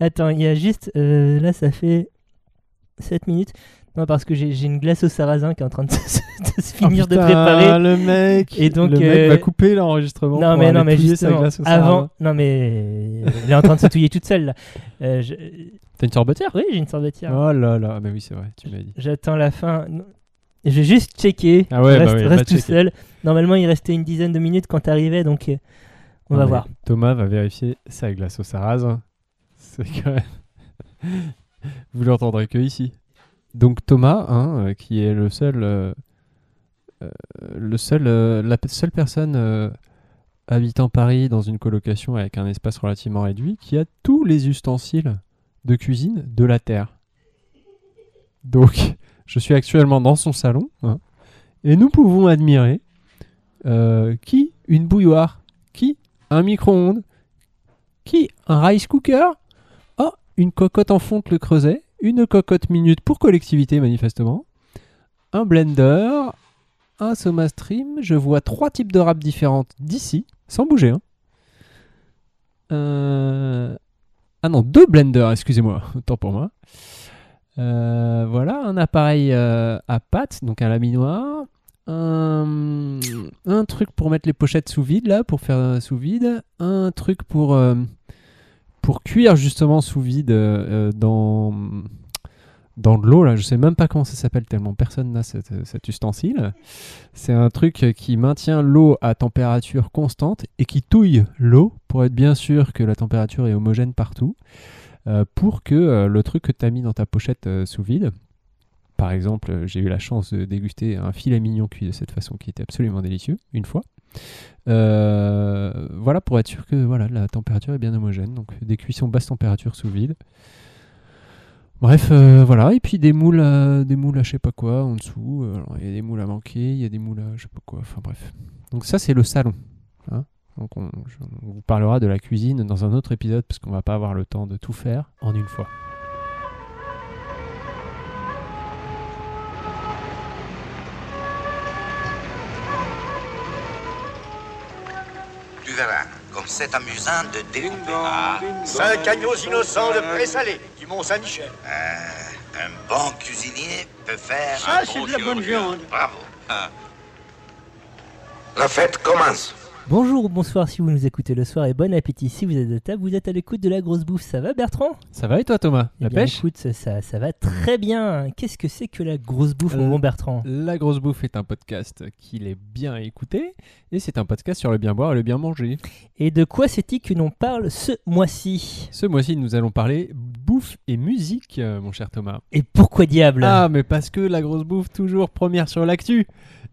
Attends, il y a juste. euh, là, ça fait 7 minutes. Non, parce que j'ai une glace au sarrasin qui est en train de se, de se finir Oh, de préparer. Le mec, Et donc, le mec euh, va couper l'enregistrement. Non, mais non, mais justement, glace au avant. sarrasin. Non, mais. Elle est en train de se touiller toute seule, là. Euh, je- T'as une sorbetière? Oui, j'ai une sorbetière. Oh là là, mais oui, c'est vrai, tu m'as dit. J'attends la fin. Je vais juste checker. Ah ouais, bah reste oui, reste va tout checker. seul. Normalement, il restait une dizaine de minutes quand t'arrivais, donc euh, on Non, va voir. Thomas va vérifier sa glace au sarrasin. C'est quand. Vous l'entendrez que ici. Donc Thomas, hein, euh, qui est le seul, euh, euh, la seule personne habitant Paris dans une colocation avec un espace relativement réduit, qui a tous les ustensiles de cuisine de la terre. Donc, je suis actuellement dans son salon, hein, et nous pouvons admirer qui une bouilloire, qui un micro-ondes, qui un rice cooker, une cocotte en fonte le creuset, une cocotte minute pour collectivité manifestement, un blender, un SomaStream, je vois trois types de râpes différentes d'ici, sans bouger. hein. Euh, Ah non, deux blenders, excusez-moi, autant pour moi. Euh, voilà, un appareil euh, à pâte, donc un laminoir, un, un truc pour mettre les pochettes sous vide là, pour faire sous vide, un truc pour pour cuire justement sous vide euh, euh, dans de l'eau là, je sais même pas comment ça s'appelle tellement personne n'a cet, cet ustensile. C'est un truc qui maintient l'eau à température constante et qui touille l'eau pour être bien sûr que la température est homogène partout, euh, pour que euh, le truc que tu as mis dans ta pochette euh, sous vide, par exemple, euh, j'ai eu la chance de déguster un filet mignon cuit de cette façon qui était absolument délicieux, une fois. Euh, voilà, pour être sûr que voilà, la température est bien homogène. Donc des cuissons basse température sous vide. Bref, euh, voilà. Et puis des moules, à, des moules à je sais pas quoi en dessous. Euh, Il y a des moules à manquer, il y a des moules à je sais pas quoi. Enfin bref. Donc ça, c'est le salon. hein. On vous parlera de la cuisine dans un autre épisode parce qu'on va pas avoir le temps de tout faire en une fois. Verras, comme c'est amusant de découper. Ah, Cinq agneaux innocents de présalé du Mont-Saint-Michel. euh, un bon cuisinier peut faire Ça, un c'est bon de la bonne viande. Bravo. Ah. La fête commence. Bonjour ou bonsoir si vous nous écoutez le soir et bon appétit si vous êtes à table. Vous êtes à l'écoute de la grosse bouffe. Ça va Bertrand? Ça va et toi Thomas? Eh La bien, pêche? écoute, ça, ça, ça va très bien. Qu'est-ce que c'est que la grosse bouffe, mon bon Bertrand? La Grosse Bouffe est un podcast qu'il est bien écouté et c'est un podcast sur le bien boire et le bien manger. Et de quoi c'est-il que l'on parle ce mois-ci? Ce mois-ci, nous allons parler bouffe et musique, euh, mon cher Thomas. Et pourquoi diable? Ah, mais parce que la Grosse Bouffe, toujours première sur l'actu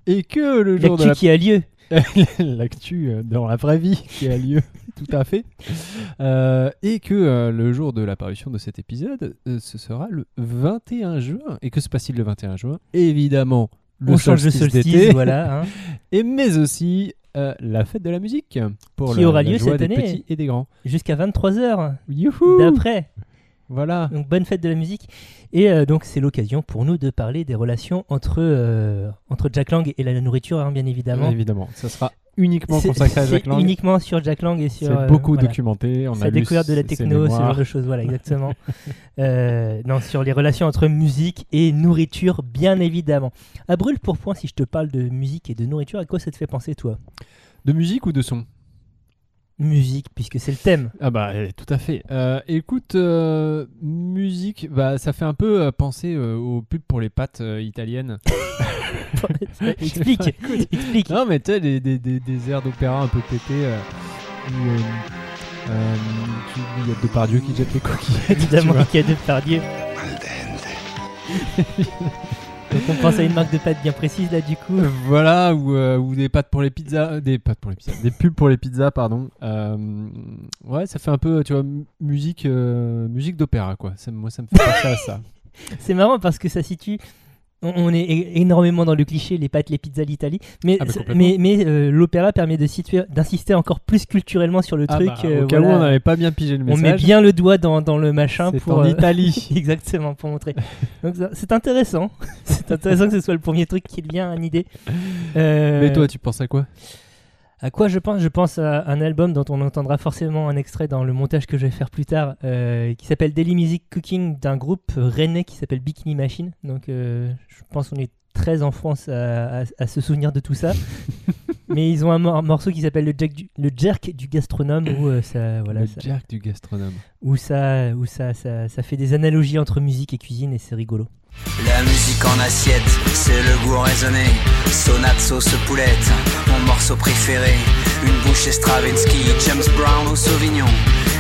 et que le jour de la... qui a lieu. l'actu euh, dans la vraie vie qui a lieu, tout à fait. Euh, et que euh, le jour de l'apparition de cet épisode, euh, ce sera le 21 juin. Et que se passe-t-il le 21 juin? Évidemment, le On change de solstice d'été. voilà. hein. et mais aussi euh, la fête de la musique pour Qui le- aura lieu cette année. petits et des grands. Jusqu'à 23h Youhou d'après. Voilà. Donc bonne fête de la musique. Et euh, donc c'est l'occasion pour nous de parler des relations entre, euh, entre Jack Lang et la nourriture, hein, bien évidemment. Évidemment, ça sera uniquement consacré à Jack Lang. uniquement sur Jack Lang et sur. C'est euh, beaucoup voilà. documenté. On a sa lu découverte de la techno, ce genre de choses, voilà, exactement. Euh, non, sur les relations entre musique et nourriture, bien évidemment. À brûle pour point, si je te parle de musique et de nourriture, à quoi ça te fait penser, toi? De musique ou de son? Musique, puisque c'est le thème. Ah bah euh, tout à fait. Euh, écoute, euh, musique, bah ça fait un peu euh, penser euh, aux pubs pour les pâtes euh, italiennes. explique, explique. Non mais tu sais, des, des, des, des airs d'opéra un peu pétés. euh, où, euh, euh, tu- où il y a Depardieu qui jette les coquillettes. Évidemment, qu'il y a de Pardieu. Al dente. Donc on pense à une marque de pâtes bien précise, là, du coup. Voilà, ou, euh, ou des pâtes pour les pizzas, des pâtes pour les pizzas, des pubs pour les pizzas, pardon. Euh, ouais, ça fait un peu, tu vois, mu- musique, euh, musique d'opéra, quoi. Ça, moi, ça me fait penser à ça. C'est marrant parce que ça situe. On, on est énormément dans le cliché, les pâtes, les pizzas, l'Italie. Mais, Ah bah, mais, mais euh, l'opéra permet d'insister encore plus culturellement sur le Ah truc. bah, euh, au cas où on n'avait pas bien pigé le On message. met bien le doigt dans, dans le machin pour. en euh, Italie. Exactement, pour montrer. Donc c'est intéressant. c'est intéressant que ce soit le premier truc qui te vient à une idée. Mais toi, tu penses à quoi? À quoi je pense? Je pense à un album dont on entendra forcément un extrait dans le montage que je vais faire plus tard, euh, qui s'appelle Daily Music Cooking d'un groupe rennais qui s'appelle Bikini Machine. Donc euh, je pense qu'on est très en France à, à- à se souvenir de tout ça. Mais ils ont un, mor- un morceau qui s'appelle le, Jack du- le Jerk du gastronome où euh, ça, voilà, le ça, Jack du gastronome. où, ça, où ça, ça, ça fait des analogies entre musique et cuisine et c'est rigolo. La musique en assiette, c'est le goût raisonné. Sonate sauce poulette, mon morceau préféré. Une bouchée Stravinsky, James Brown au Sauvignon.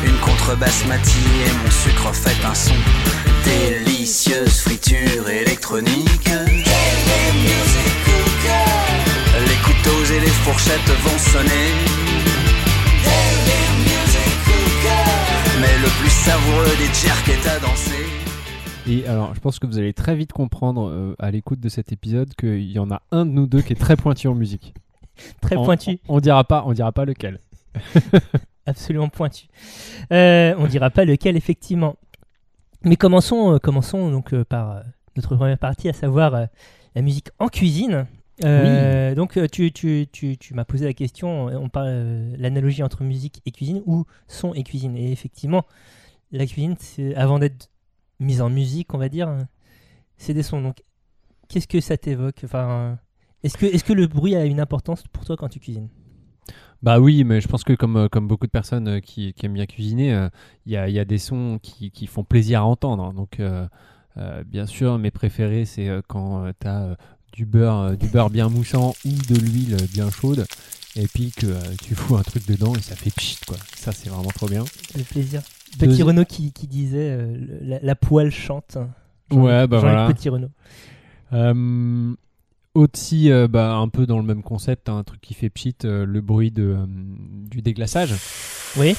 Une contrebasse Mati et mon sucre fait un son. Délicieuse friture électronique. Couteaux et les fourchettes vont sonner. Mais le plus savoureux des jerks est à danser. Et alors, je pense que vous allez très vite comprendre euh, à l'écoute de cet épisode qu'il y en a un de nous deux qui est très pointu en musique. Très On- pointu, On, on dira pas, on dira pas lequel. absolument pointu. Euh, on dira pas lequel, effectivement. Mais commençons, euh, commençons donc euh, par euh, notre première partie, à savoir euh, la musique en cuisine. Euh, Donc euh, tu, tu, tu, tu m'as posé la question, euh, on parle euh, l'analogie entre musique et cuisine ou son et cuisine. Et effectivement, la cuisine, avant d'être mise en musique, on va dire, euh, c'est des sons. Donc qu'est-ce que ça t'évoque? Enfin, euh, est-ce que, est-ce que le bruit a une importance pour toi quand tu cuisines? Bah oui, mais je pense que comme, euh, comme beaucoup de personnes euh, qui, qui aiment bien cuisiner, euh, il y, a, il y a des sons qui, qui font plaisir à entendre. Donc, euh, euh, bien sûr, mes préférés, c'est euh, quand tu as du, beurre, euh, du beurre bien moussant ou de l'huile bien chaude, et puis que euh, tu fous un truc dedans et ça fait pchit, quoi. Ça, c'est vraiment trop bien. Le plaisir. Petit Renault qui, qui disait euh, la, la poêle chante. Ouais, bah voilà. Petit Renault. Euh, aussi, euh, bah, un peu dans le même concept, hein, un truc qui fait pchit, euh, le bruit de, euh, du déglaçage. Oui,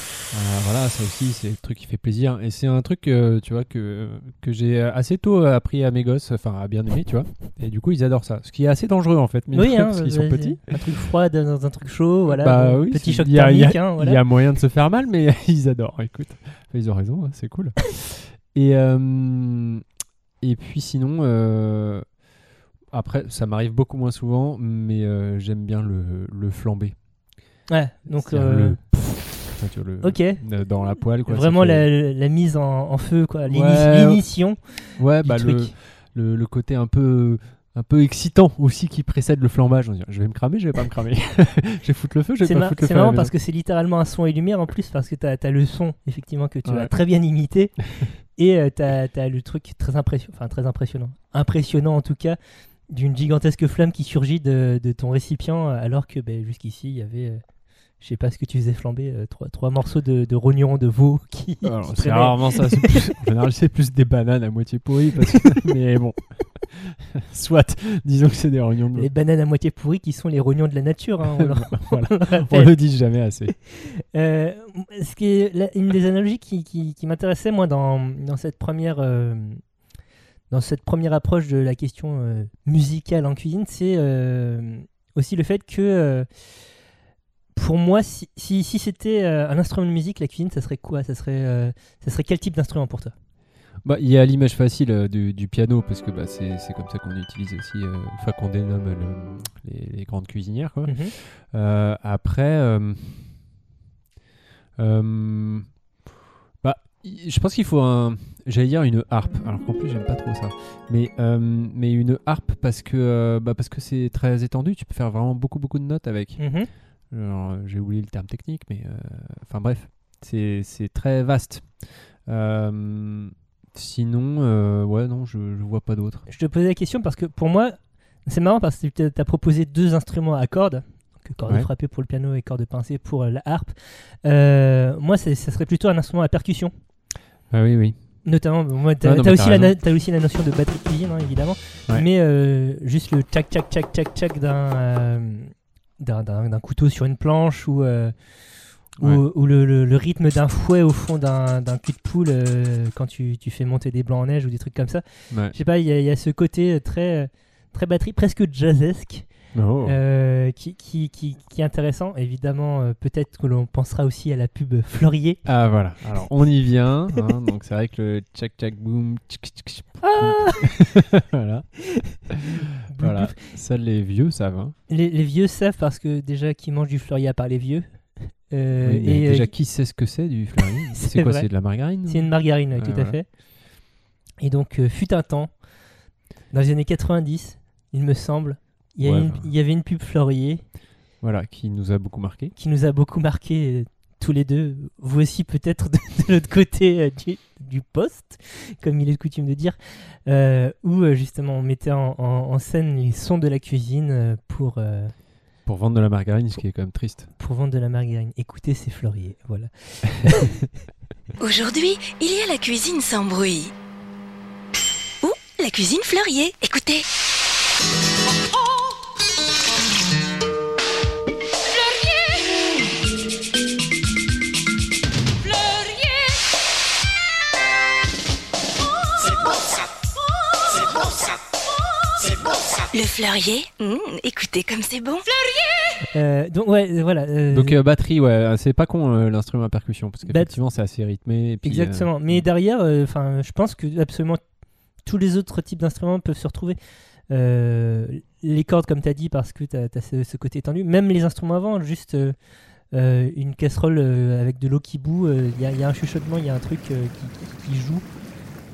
voilà, ça aussi, c'est le truc qui fait plaisir. Et c'est un truc, tu vois, que, que j'ai assez tôt appris à mes gosses, enfin, à bien aimer, tu vois. Et du coup, ils adorent ça. Ce qui est assez dangereux, en fait, de oui hein, parce qu'ils sont petits. Un truc froid dans un truc chaud, voilà. Bah oui, petit choc il thermique, hein, voilà. Il y a moyen de se faire mal, mais ils adorent, écoute. Enfin, ils ont raison, hein, c'est cool. et, et puis sinon, après, ça m'arrive beaucoup moins souvent, mais euh, j'aime bien le, le flambé. Ouais, donc euh, le, enfin, tu vois, le- ok. euh, dans la poêle, quoi. Vraiment fait- la, la mise en, en feu, quoi. L'ini- Ouais. L'initiation Ouais, du bah le, truc. le, le côté un peu un peu excitant aussi qui précède le flambage. On dit, je vais me cramer, je vais pas me cramer. je vais foutre le feu, je vais C'est pas mar- foutre le c'est feu. la marrant parce que c'est littéralement un son et lumière en plus parce que t'as as le son effectivement que tu as Ouais. très bien imité et euh, t'as as le truc très impressionnant, enfin très impressionnant, impressionnant en tout cas d'une gigantesque flamme qui surgit de, de ton récipient euh, alors que ben, jusqu'ici il y avait euh, je sais pas ce que tu faisais flamber euh, trois, trois morceaux de, de rognons de veau qui, Alors, qui c'est traînaient. rarement ça. c'est plus- en général, c'est plus des bananes à moitié pourries. Parce que... Mais bon. Soit, disons que c'est des rognons de les bananes à moitié pourries qui sont les rognons de la nature hein, on, leur- Voilà. on le On rappelle. le dit jamais assez. Euh, ce qui est la- une des analogies qui, qui- qui m'intéressait moi dans, dans cette première euh, dans cette première approche de la question euh, musicale en cuisine, c'est euh, aussi le fait que euh, pour moi, si, si, si c'était un instrument de musique, la cuisine, ça serait quoi? Ça serait, ça serait quel type d'instrument pour toi? Bah, il y a l'image facile du, du piano, parce que bah, c'est comme ça qu'on utilise aussi, enfin qu'on dénomme le- les, les grandes cuisinières. Quoi. Mhm. Après, euh, euh, bah, y- je pense qu'il faut un, j'allais dire une harpe. Alors qu'en plus j'aime pas trop ça, mais euh, mais une harpe parce que euh, bah, parce que c'est très étendu. Tu peux faire vraiment beaucoup beaucoup de notes avec. Mhm. Alors, euh, j'ai oublié le terme technique, mais enfin bref, c'est très vaste. Sinon, ouais, non, je, je vois pas d'autre. Je te posais la question parce que pour moi, c'est marrant parce que tu as proposé deux instruments à cordes, donc cordes Ouais. frappées pour le piano et cordes pincées pour la harpe. Euh, moi, ça serait plutôt un instrument à percussion. Ah oui, oui. Notamment, moi, t'as Ah mais aussi, la aussi notion de batterie de cuisine, hein, évidemment. Ouais. Mais euh, juste le tchac tchac tchac tchac tchac d'un euh, d'un- couteau sur une planche ou, euh, ou, Ouais. ou le, le- le rythme d'un fouet au fond d'un cul de poule euh, quand tu, tu fais monter des blancs en neige ou des trucs comme ça. Ouais. Je sais pas, il y, y a ce côté très, très batterie, presque jazzesque, Oh. euh, qui, qui, qui, qui est intéressant. Évidemment, euh, peut-être que l'on pensera aussi à la pub Fleurier. Ah voilà, alors on y vient. hein, donc c'est vrai que le tchac tchac boom, tchic, tchic, tchic, Ah voilà. Voilà. Ça, les vieux savent. Hein. Les, les vieux savent parce que déjà qui mangent du fleurier à part les vieux? Euh, Oui, et déjà, euh, qui sait ce que c'est du fleurier? C'est quoi? C'est de la margarine c'est une margarine, ouais, Ouais, tout à fait. Et donc, fut un temps, dans les années 90, il me semble, il y, a Ouais, une- il y avait une pub fleurier Voilà, qui nous a beaucoup marqué. qui nous a beaucoup marqué euh, tous les deux. Vous aussi peut-être de, de l'autre côté euh, du, du poste, comme il est coutume de dire, euh, où justement on mettait en, en- en scène les sons de la cuisine pour, euh, Pour vendre de la margarine, ce qui est quand même triste. pour vendre de la margarine. Écoutez ces fleuriers, voilà. Aujourd'hui, il y a la cuisine sans bruit. Ou la cuisine fleurier. Écoutez. Le fleurier Hum, Écoutez comme c'est bon. Euh, donc ouais, voilà. euh, Donc euh, batterie, ouais, c'est pas con euh, l'instrument à percussion parce qu'effectivement c'est assez rythmé. Et puis, euh, Exactement. Mais derrière, euh, enfin, je pense que absolument tous les autres types d'instruments peuvent se retrouver. Euh, les cordes, comme tu as dit, parce que tu as, ce, ce côté tendu. Même les instruments avant, juste euh, euh, une casserole euh, avec de l'eau qui bout, il y, a- y a un chuchotement, il y a un truc euh, qui, qui joue.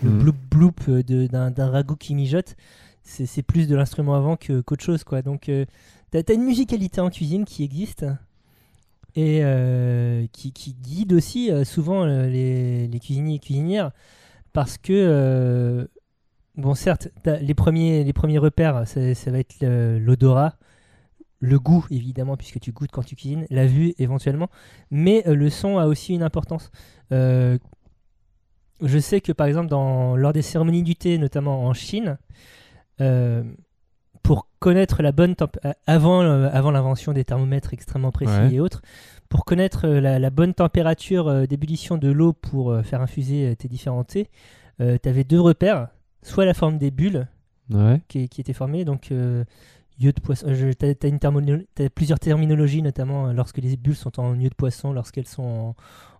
Le bloup bloup euh, de- d'un d'un ragoût qui mijote, c'est plus de l'instrument avant que- qu'autre chose. quoi. Donc, tu as, une musicalité en cuisine qui existe et euh, qui, guide aussi euh, souvent euh, les, cuisiniers et cuisinières parce que euh, bon certes les premiers les premiers repères ça, va être l'odorat le goût évidemment puisque tu goûtes quand tu cuisines la vue éventuellement mais euh, le son a aussi une importance Euh, je sais que par exemple lors des cérémonies du thé notamment en Chine euh, pour connaître la bonne temp- euh, avant euh, avant l'invention des thermomètres extrêmement précis Ouais. et autres pour connaître euh, la, la bonne température euh, d'ébullition de l'eau pour euh, faire infuser euh, tes différents thés, tu avais deux repères, soit la forme des bulles Ouais. qui, qui étaient formées, donc euh, de poisson, tu as, plusieurs terminologies, notamment euh, lorsque les bulles sont en yeux de poisson, lorsqu'elles sont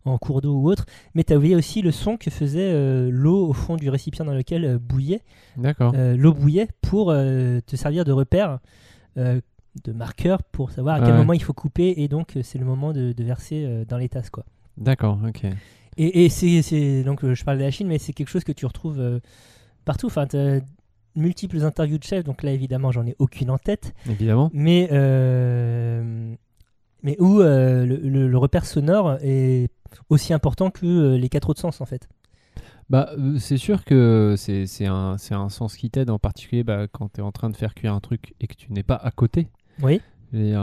en, en cours d'eau ou autre, mais tu avais aussi le son que faisait euh, l'eau au fond du récipient dans lequel euh, bouillait, D'accord. euh, l'eau bouillait pour euh, te servir de repère, euh, de marqueur pour savoir à quel Ouais. moment il faut couper et donc euh, c'est le moment de, de verser euh, dans les tasses quoi. D'accord. Ok. Et, et c'est, donc euh, je parle de la Chine mais c'est quelque chose que tu retrouves euh, partout. Enfin, multiples interviews de chefs donc là évidemment j'en ai aucune en tête, Évidemment. mais euh, mais où euh, le, le- le repère sonore est aussi important que euh, les quatre autres sens en fait. Bah, c'est sûr que c'est c'est un, c'est un sens qui t'aide, en particulier bah, quand tu es en train de faire cuire un truc et que tu n'es pas à côté. Oui, Et,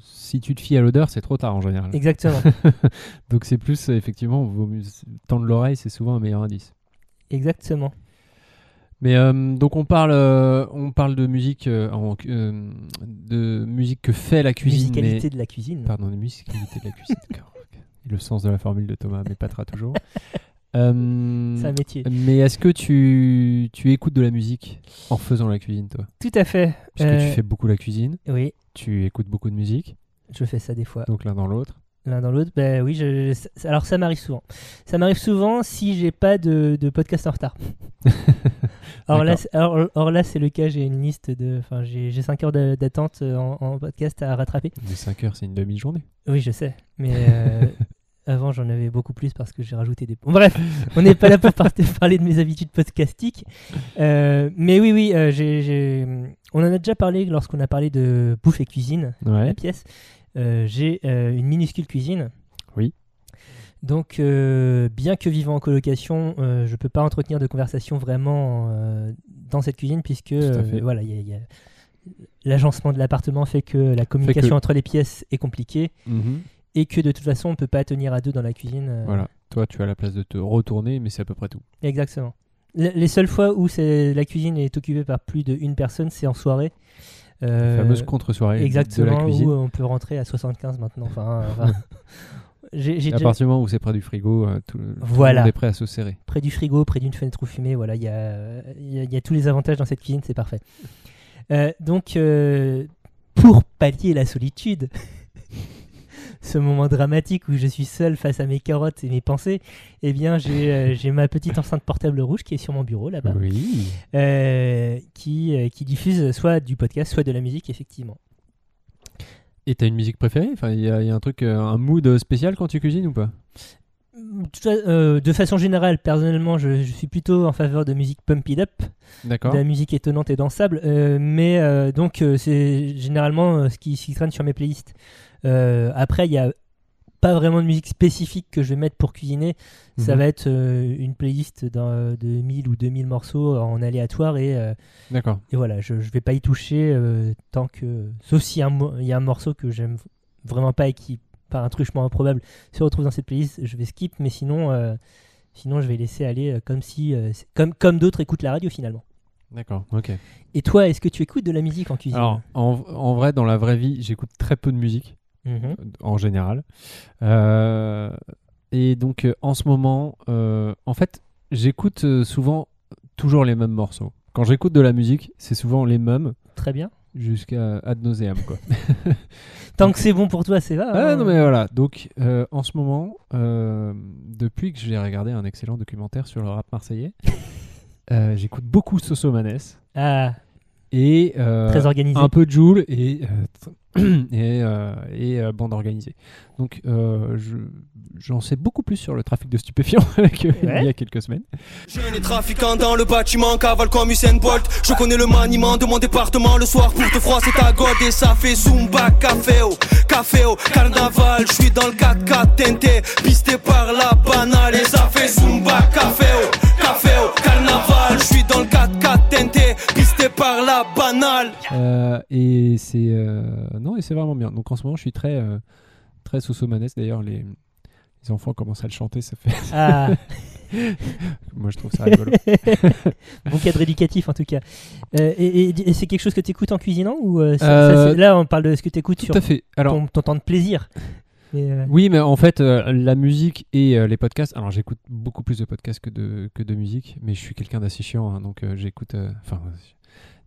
si tu te fies à l'odeur, c'est trop tard en général. exactement, Donc c'est plus, effectivement, vaut mieux tendre l'oreille, c'est souvent un meilleur indice. exactement. Mais euh, donc on parle, euh, on parle de musique, euh, en- de musique que fait la cuisine. Musicalité mais- de la cuisine. Pardon, de musicalité de la cuisine. le sens de la formule de Thomas m'épatera toujours. Euh, C'est un métier. mais est-ce que tu, tu écoutes de la musique en faisant la cuisine, toi? Tout à fait. Puisque Euh, tu fais beaucoup la cuisine, Oui, tu écoutes beaucoup de musique, je fais ça des fois. donc l'un dans l'autre. l'un dans l'autre, ben oui, je, je- alors ça m'arrive souvent. Ça m'arrive souvent si j'ai pas de, de podcast en retard. alors, là, alors, or là, c'est le cas, j'ai une liste de. Enfin, j'ai 5 heures d'attente euh, en, en podcast à rattraper. Mais 5 heures, c'est une demi-journée. Oui, je sais, mais euh, avant j'en avais beaucoup plus parce que j'ai rajouté des. Bon, bref, on n'est pas là pour par- parler de mes habitudes podcastiques. Euh, mais oui, oui, euh, on en a déjà parlé lorsqu'on a parlé de bouffe et cuisine la Ouais. pièce. Euh, j'ai une minuscule cuisine. Donc, euh, bien que vivant en colocation, euh, je peux pas entretenir de conversation vraiment euh, dans cette cuisine puisque voilà, il y a- il y a- l'agencement de l'appartement fait que la communication entre les pièces est compliquée Mhm. et que de toute façon on peut pas tenir à deux dans la cuisine. Voilà. Toi, tu as la place de te retourner, mais c'est à peu près tout. Exactement. Le- Les seules fois où la cuisine est occupée par plus d'une personne, c'est en soirée. La fameuse contre-soirée de Exactement, la cuisine. où on peut rentrer à 75 maintenant. Enfin, enfin, j'ai À partir du moment où c'est près du frigo, euh, tout, tout le monde est prêt à se serrer. près du frigo, près d'une fenêtre ou fumée. Voilà, il y a, il y a- il y a tous les avantages dans cette cuisine, c'est parfait. Euh, donc, euh, pour pallier la solitude, ce moment dramatique où je suis seul face à mes carottes et mes pensées, eh bien, j'ai euh, ma petite enceinte portable rouge qui est sur mon bureau là-bas, Oui. qui, qui diffuse soit du podcast, soit de la musique, effectivement. Et t'as une musique préférée? Enfin, il y, a y un truc, euh, un mood spécial quand tu cuisines ou pas? Tout- euh, de façon générale, personnellement, je, je suis plutôt en faveur de musique pump it up, D'accord. de la musique étonnante et dansable, euh, mais euh, donc euh, c'est généralement euh, ce qui, ce qui traîne sur mes playlists. Euh, après, il n'y a pas vraiment de musique spécifique que je vais mettre pour cuisiner. Ça Mhm. va être euh, une playlist de 1000 ou 2000 morceaux en aléatoire et, euh, D'accord. et voilà, je ne vais pas y toucher euh, tant que. Sauf s'il y, a un mo- il y a un morceau que j'aime vraiment pas et qui, par un truchement improbable, se retrouve dans cette playlist, je vais skip, mais sinon, sinon je vais laisser aller comme si. comme comme d'autres écoutent la radio finalement. D'accord. Ok. Et toi, est-ce que tu écoutes de la musique en cuisine? Alors, en, en vrai, dans la vraie vie, j'écoute très peu de musique. Mhm. en général. Euh, et donc euh, en ce moment, euh, en fait, j'écoute souvent toujours les mêmes morceaux. Quand j'écoute de la musique, c'est souvent les mêmes Très bien. jusqu'à ad nauseam quoi. Tant que c'est bon pour toi, c'est va. Ah hein. non mais voilà. Donc euh, en ce moment, euh, depuis que j'ai regardé un excellent documentaire sur le rap marseillais, euh, j'écoute beaucoup Soso Manes Ah, et euh, très organisé. un peu de Joule et, euh, et, euh, et euh, bande organisée. Donc euh, je- j'en sais beaucoup plus sur le trafic de stupéfiants qu'il Ouais. y a quelques semaines. J'ai les trafiquants dans le bâtiment, cavale comme Usain Bolt. Je connais le maniement de mon département le soir pour te froisser ta gold et ça fait Zumba, café au, café au, carnaval. Je suis dans le 4x4 teinté, pisté par la banale et ça fait Zumba, café au, par la banale. Euh, et c'est euh, non et c'est vraiment bien. Donc en ce moment je suis très euh, très Sosomanes. D'ailleurs les les enfants commencent à le chanter, ça fait. Ah, Moi je trouve ça rigolo. bon cadre éducatif en tout cas. Euh, et et- et c'est quelque chose que tu écoutes en cuisinant ou euh, ça- Euh, ça, c'est- là on parle de ce que tu écoutes sur Tout à fait. Alors ton, ton temps de plaisir. Euh, Oui, mais en fait, euh, la musique et euh, les podcasts. Alors, j'écoute beaucoup plus de podcasts que de, que de musique, mais je suis quelqu'un d'assez chiant, hein, donc euh, j'écoute. Enfin,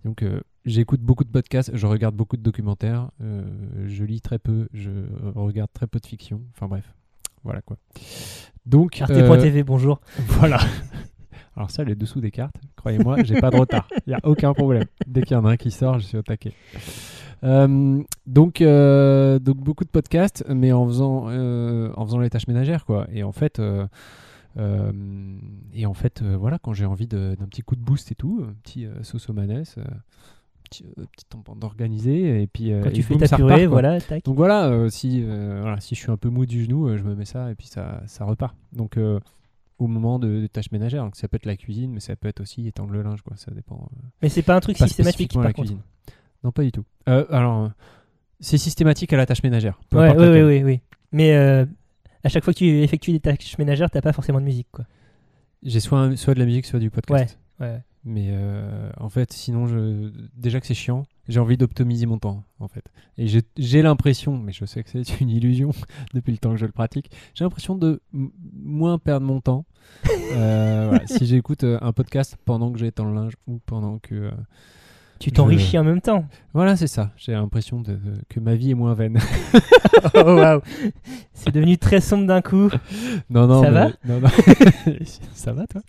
donc euh, j'écoute beaucoup de podcasts, je regarde beaucoup de documentaires, euh, je lis très peu, je regarde très peu de fiction. Enfin bref, voilà quoi. Donc euh, Arte.tv, bonjour. voilà. Alors ça, les dessous des cartes, croyez-moi, j'ai pas de retard. Il y a aucun problème. Dès qu'il y en a un qui sort, je suis au taquet. Euh, donc, euh, donc beaucoup de podcasts, mais en faisant, euh, en faisant les tâches ménagères, quoi. Et en fait, euh, et en fait, euh, voilà, quand j'ai envie d'un petit coup de boost et tout, un petit euh, sosomanes, euh, petit, euh, petit temps d'organiser, et puis Quand tu fais ta purée, voilà, tac. Donc voilà, si, voilà, si je suis un peu mou du genou, je me mets ça et puis ça, ça repart. Donc au moment de, de tâches ménagères, donc ça peut être la cuisine, mais ça peut être aussi étendre le linge, quoi. Ça dépend. Mais c'est pas un truc pas systématique par la contre. cuisine. Non, pas du tout. Alors, c'est systématique à la tâche ménagère. Ouais, oui, oui, oui, oui. Mais à chaque fois que tu effectues des tâches ménagères, t'as pas forcément de musique, quoi. J'ai soit, soit de la musique, soit du podcast. Ouais. Mais euh, en fait, sinon, je... déjà que c'est chiant, j'ai envie d'optimiser mon temps, en fait. Et j'ai- l'impression, mais je sais que c'est une illusion depuis le temps que je le pratique, j'ai l'impression de moins perdre mon temps euh, voilà, si j'écoute euh, un podcast pendant que j'étends le linge ou pendant que... euh, Tu Je- t'enrichis en même temps. Voilà, c'est ça. J'ai l'impression de, de- que ma vie est moins vaine. oh waouh. C'est devenu très sombre d'un coup. non, non, Ça mais- va non, non. Ça va, toi?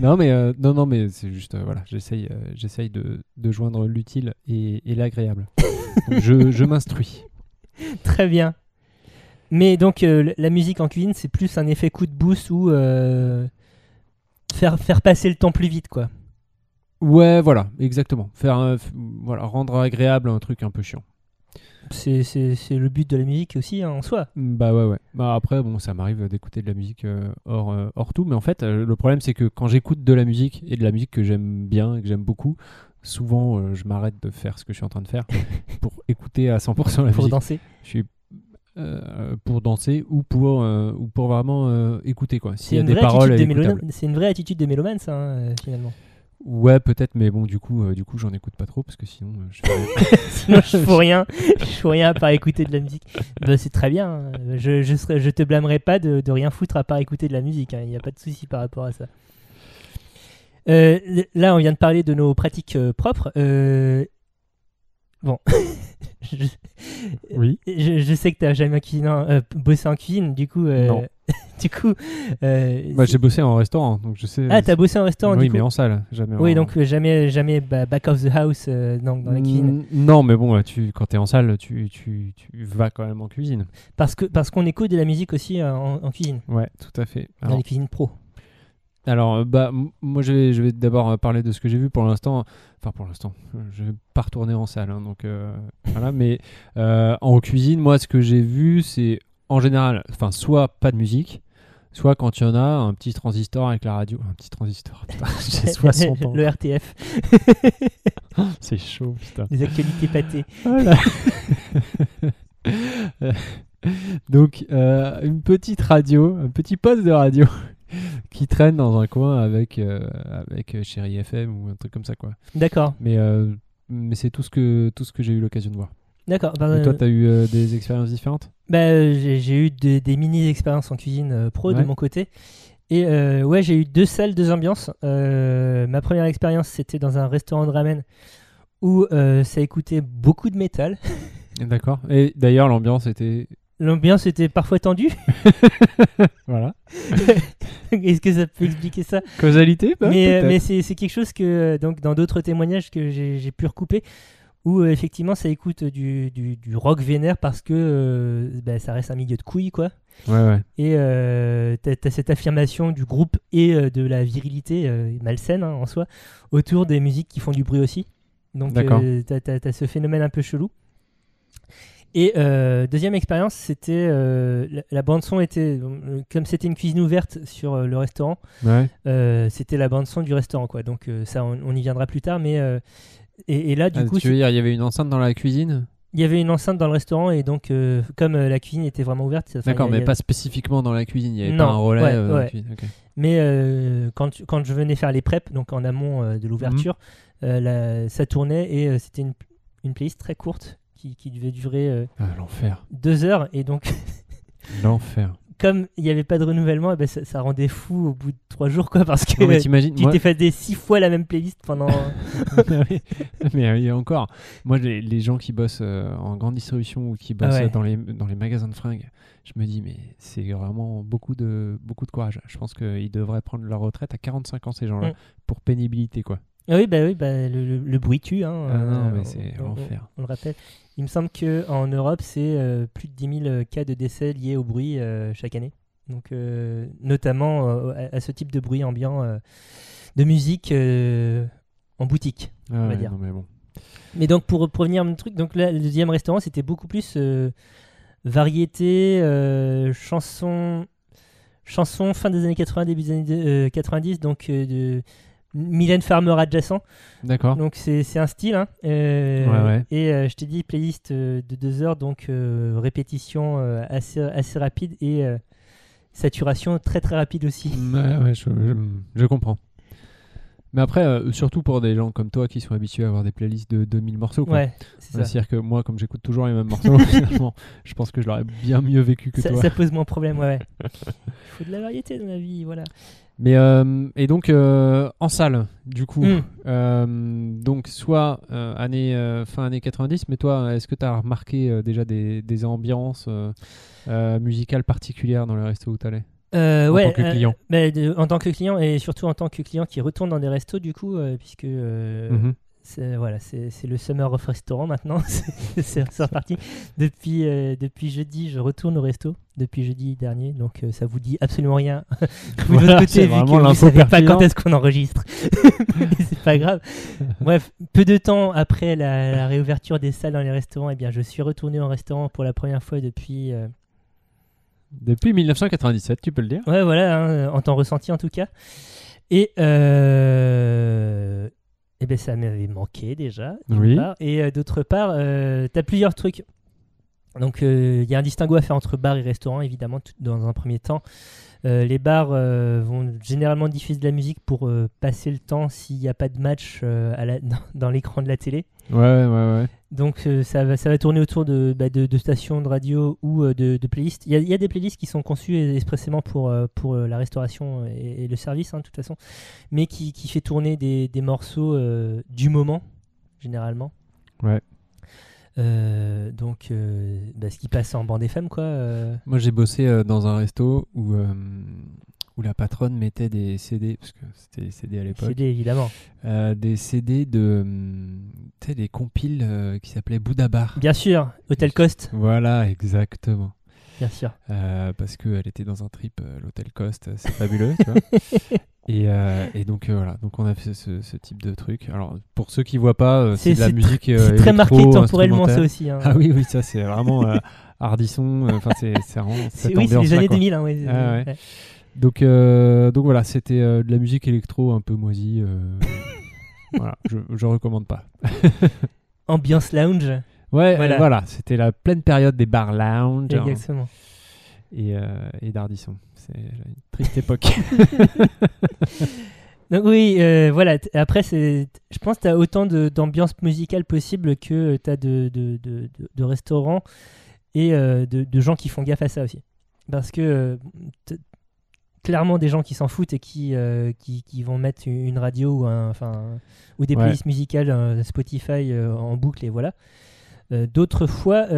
Non, mais euh, non, non, mais c'est juste, euh, voilà, j'essaye, euh, j'essaye de, de joindre l'utile et, et l'agréable. Je, je m'instruis. Très bien. Mais donc euh, la musique en cuisine, c'est plus un effet coup de boost ou faire, faire passer le temps plus vite, quoi. Ouais, voilà, exactement. Faire, un- voilà, rendre agréable un truc un peu chiant. C'est le but de la musique aussi hein, en soi. Bah ouais, ouais. Bah après, bon, ça m'arrive d'écouter de la musique euh, hors, euh, hors tout, mais en fait, euh, le problème, c'est que quand j'écoute de la musique et de la musique que j'aime bien et que j'aime beaucoup, souvent, je m'arrête de faire ce que je suis en train de faire pour écouter à 100% la pour musique. danser. Je suis euh, pour danser ou pour, euh, ou pour vraiment euh, écouter, quoi. S'il C'est y a une, des vraie paroles attitude de écoutables. mélomane- c'est une vraie attitude de mélomane, ça, hein, finalement. Ouais, peut-être, mais bon, du coup, euh, du coup, j'en écoute pas trop parce que sinon, euh, je fais- Sinon, je fous rien. Je fous rien à part écouter de la musique. Bah, c'est très bien. hein. Je, je, te blâmerai pas de, de rien foutre à part écouter de la musique. hein. Il n'y a pas de souci par rapport à ça. Euh, là, on vient de parler de nos pratiques euh, propres. Euh, bon, je, Oui. je, je sais que t'as jamais cuisiné, euh, bossé en cuisine, du coup, euh, Non. du coup, euh, Bah, j'ai bossé en restaurant, donc je sais. ah, t'as bossé en restaurant, Oui, du mais en salle, jamais. Oui, en- donc euh, jamais, jamais ba- back of the house euh, dans, dans la cuisine. Non, mais bon, tu, quand t'es en salle, tu, tu, tu vas quand même en cuisine. Parce que parce qu'on écoute de la musique aussi euh, en, en cuisine, Ouais, tout à fait. dans Alors, les cuisines pro. alors, bah, moi, je vais, je vais d'abord parler de ce que j'ai vu pour l'instant. Enfin, pour l'instant, je vais pas retourner en salle, hein, donc euh, voilà. Mais euh, en cuisine, moi, ce que j'ai vu, c'est en général, enfin, soit pas de musique, soit quand il y en a, un petit transistor avec la radio. Un petit transistor, putain, j'ai 60 ans. le RTF, C'est chaud, putain. les actualités pâtées. Voilà. Donc, euh, une petite radio, un petit poste de radio qui traîne dans un coin avec, euh, avec euh, Chéri FM ou un truc comme ça, quoi. D'accord, Mais, euh, mais c'est tout ce que, tout ce que j'ai eu l'occasion de voir. D'accord. Ben, Et toi, euh, tu as eu euh, des expériences différentes? Bah, euh, j'ai eu de- des mini expériences en cuisine euh, pro de mon côté. Et euh, ouais, j'ai eu deux salles, deux ambiances. Ma première expérience, c'était dans un restaurant de ramen où ça écoutait beaucoup de métal. D'accord. Et d'ailleurs, l'ambiance était. L'ambiance était parfois tendue. Voilà. Est-ce que ça peut expliquer ça? Causalité bah, Mais, mais c'est quelque chose que, donc, dans d'autres témoignages que j'ai pu recouper, où euh, effectivement ça écoute du, du, du rock vénère parce que euh, bah, ça reste un milieu de couilles, quoi. Ouais, ouais. Et euh, t'as as cette affirmation du groupe et euh, de la virilité euh, malsaine hein, en soi autour des musiques qui font du bruit aussi. Donc t'as as, ce phénomène un peu chelou. Et deuxième expérience, c'était la, la bande son était comme c'était une cuisine ouverte sur le restaurant, Ouais. c'était la bande son du restaurant quoi. Donc ça on, on y viendra plus tard, mais et, et là du Ah, coup tu veux dire, il y avait une enceinte dans la cuisine il y avait une enceinte dans le restaurant et donc euh, comme euh, la cuisine était vraiment ouverte, D'accord, mais a- pas spécifiquement dans la cuisine. Il n'y avait Non, pas un relais ouais, euh, ouais. cuisine. Mais quand, tu- quand je venais faire les preps, donc en amont de l'ouverture, Mhm. ça tournait et c'était une, une playlist très courte qui, qui devait durer Ah, l'enfer. deux heures. Et donc, L'enfer. Comme il n'y avait pas de renouvellement, eh ben, ça, ça rendait fou au bout de trois jours, quoi, parce que tu moi- t'es fait des six fois la même playlist pendant. mais encore. Moi, les, les gens qui bossent euh, en grande distribution ou qui bossent Ah ouais. dans, les, dans les magasins de fringues, je me dis, mais c'est vraiment beaucoup de, beaucoup de courage. Je pense qu'ils devraient prendre leur retraite à 45 ans, ces gens-là, Mm. pour pénibilité, quoi. Ah oui, bah oui, bah, le, le- le bruit tue. Hein, Ah non, euh, mais c'est l'enfer. On, le rappelle. Il me semble qu'en Europe, c'est euh, plus de 10 000 cas de décès liés au bruit euh, chaque année. Donc, euh, notamment euh, à, à ce type de bruit ambiant euh, de musique euh, en boutique. Ah va ouais, dire. non, mais bon. Mais donc, pour, pour revenir à mon truc, donc là, le deuxième restaurant, c'était beaucoup plus euh, variété, euh, chansons, chansons fin des années 80, début des années euh, 90, donc euh, de Mylène Farmer adjacent. D'accord. Donc c'est un style. hein. Euh, Ouais, ouais. Et euh, je t'ai dit playlist euh, de deux heures, donc répétition assez, assez rapide et saturation très très rapide aussi. Ouais, je, je- je comprends. Mais après, euh, surtout pour des gens comme toi qui sont habitués à avoir des playlists de 2000 morceaux, quoi. Ouais, ça. C'est-à-dire que moi, comme j'écoute toujours les mêmes morceaux, finalement, je pense que je l'aurais bien mieux vécu que Ça, toi. ça pose moins de problème, ouais. Il faut de la variété dans la vie, voilà. Mais euh, et donc euh, en salle, du coup, Mm. euh, donc soit euh, année euh, fin année 90, mais toi, est-ce que tu as remarqué euh, déjà des, des ambiances euh, euh, musicales particulières dans le resto où tu allais Euh, En ouais, tant que euh, client. bah, de- en tant que client et surtout en tant que client qui retourne dans des restos du coup, euh, puisque euh, Mhm. c'est voilà, c'est le Summer of Restaurant maintenant, c'est reparti. Depuis, euh, depuis jeudi, je retourne au resto, depuis jeudi dernier, donc euh, ça vous dit absolument rien. vous de Voilà, côté, vu que vous savez pas quand est-ce qu'on enregistre. C'est pas grave. Bref, peu de temps après la, la réouverture des salles dans les restaurants, eh bien, je suis retourné au restaurant pour la première fois depuis... euh, Depuis 1997, tu peux le dire Ouais, voilà, hein, en temps ressenti en tout cas. Et, euh, eh ben, ça m'avait manqué déjà. Oui. part. Et euh, d'autre part, euh, tu as plusieurs trucs. Donc, euh, il y a un distinguo à faire entre bar et restaurant, évidemment, dans un premier temps. Les bars vont généralement diffuser de la musique pour passer le temps s'il n'y a pas de match à la- dans, dans l'écran de la télé. Ouais, ouais, ouais. Donc euh, ça, va, ça va tourner autour de, bah, de, de stations de radio ou euh, de, de playlists. Il y, a, il y a des playlists qui sont conçues expressément pour, euh, pour euh, la restauration et, et le service, hein, de toute façon, mais qui, qui fait tourner des, des morceaux euh, du moment, généralement. Ouais. Euh, donc, euh, bah, ce qui passe en bande FM, quoi. euh, Moi, j'ai bossé euh, dans un resto où, euh, où la patronne mettait des CD, parce que c'était des CD à l'époque, CD, évidemment. euh, des CD de. hum, Tu sais, des compiles euh, qui s'appelaient Bouddha Bar. Bien sûr, Hôtel Cost, Voilà, exactement. bien sûr. Euh, parce qu'elle était dans un trip, euh, l'hôtel Cost, c'est fabuleux, tu vois. Et, euh, et donc euh, voilà, donc on a fait ce, ce type de truc. Alors pour ceux qui voient pas, euh, c'est de la musique c'est très marqué temporellement, ça aussi. hein. Ah oui, oui, ça c'est vraiment Hardisson. Enfin, c'est vraiment cette oui, c'est les années quoi. 2000. hein, ouais, Ah ouais. ouais. Donc, euh, donc voilà, c'était euh, de la musique électro un peu moisie. euh, voilà, je, je recommande pas. Ambiance lounge. Ouais, Voilà. voilà, c'était la pleine période des bars lounge hein, Exactement. et, euh, et d'Ardisson. C'est une triste époque. Donc oui, euh, voilà. t- Après, c'est, je pense que tu as autant de, d'ambiance musicale possible que tu as de, de, de, de- de restaurants et euh, de, de gens qui font gaffe à ça aussi. Parce que euh, t- clairement, des gens qui s'en foutent et qui, euh, qui, qui vont mettre une radio ou, un, enfin, ou des Ouais. playlists musicales euh, Spotify euh, en boucle et voilà. D'autres fois, tu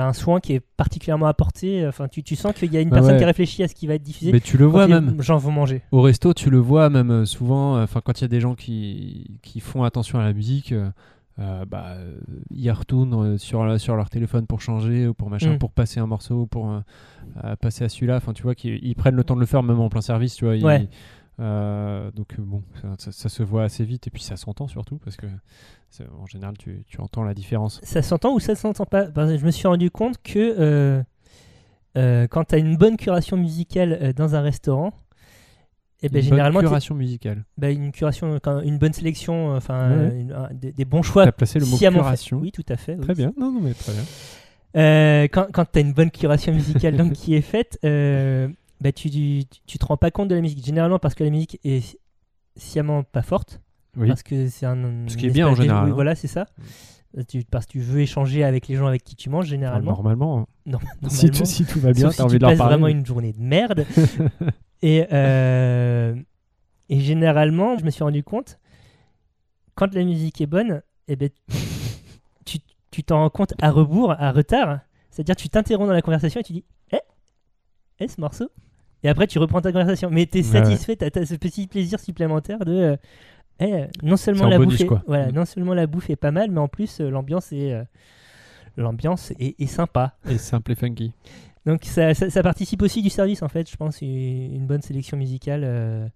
as un soin qui est particulièrement apporté. Enfin, tu, tu sens qu'il y a une Bah personne ouais. qui réfléchit à ce qui va être diffusé. Mais tu le vois les même. gens vont manger. Au resto, tu le vois même souvent, enfin quand il y a des gens qui, qui font attention à la musique, euh, bah, ils retournent euh, sur, sur leur téléphone pour changer ou pour machin, Mm. pour passer un morceau, pour euh, euh, passer à celui-là. Enfin, tu vois qu'ils ils prennent le temps de le faire même en plein service, tu vois. ils- euh, donc bon, ça, ça- ça se voit assez vite et puis ça s'entend surtout parce que en général tu, tu entends la différence. ça s'entend ou ça s'entend pas? Que Je me suis rendu compte que quand tu as une bonne curation musicale dans un restaurant, et ben Une bonne généralement t'es- curation musicale. bah, une curation, quand- une bonne sélection, euh, enfin Ouais, euh, ouais. une- un- des, des bons choix. Tu as placé le mot curation. Oui, tout à fait. oui. Très bien. Non, non, mais très bien. Euh, quand quand tu as une bonne curation musicale donc, qui est faite, euh, bah, tu, tu, tu te rends pas compte de la musique. Généralement parce que la musique est sciemment pas forte. Oui. Parce que c'est un. Ce qui est bien en général, oui, hein. voilà, c'est ça. Tu- parce que tu veux échanger avec les gens avec qui tu manges généralement. Normalement, hein. Non, normalement. tout, si tout va bien, Sauf t'as si envie tu de leur parler. vraiment une journée de merde. et, euh, et généralement, je me suis rendu compte, quand la musique est bonne, eh ben, tu tu t'en rends compte à rebours, à retard. C'est-à-dire, tu t'interromps dans la conversation et tu dis Eh Eh, ce morceau Et après, tu reprends ta conversation. Mais tu es Ouais, satisfait, tu as, ce petit plaisir supplémentaire de. euh, Eh, non seulement en la bonus, bouffe est, voilà, Mm. non seulement la bouffe est pas mal, mais en plus euh, l'ambiance est euh, l'ambiance est, est sympa. Et simple et funky. Donc ça, ça- ça participe aussi du service en fait, je pense, une une bonne sélection musicale euh,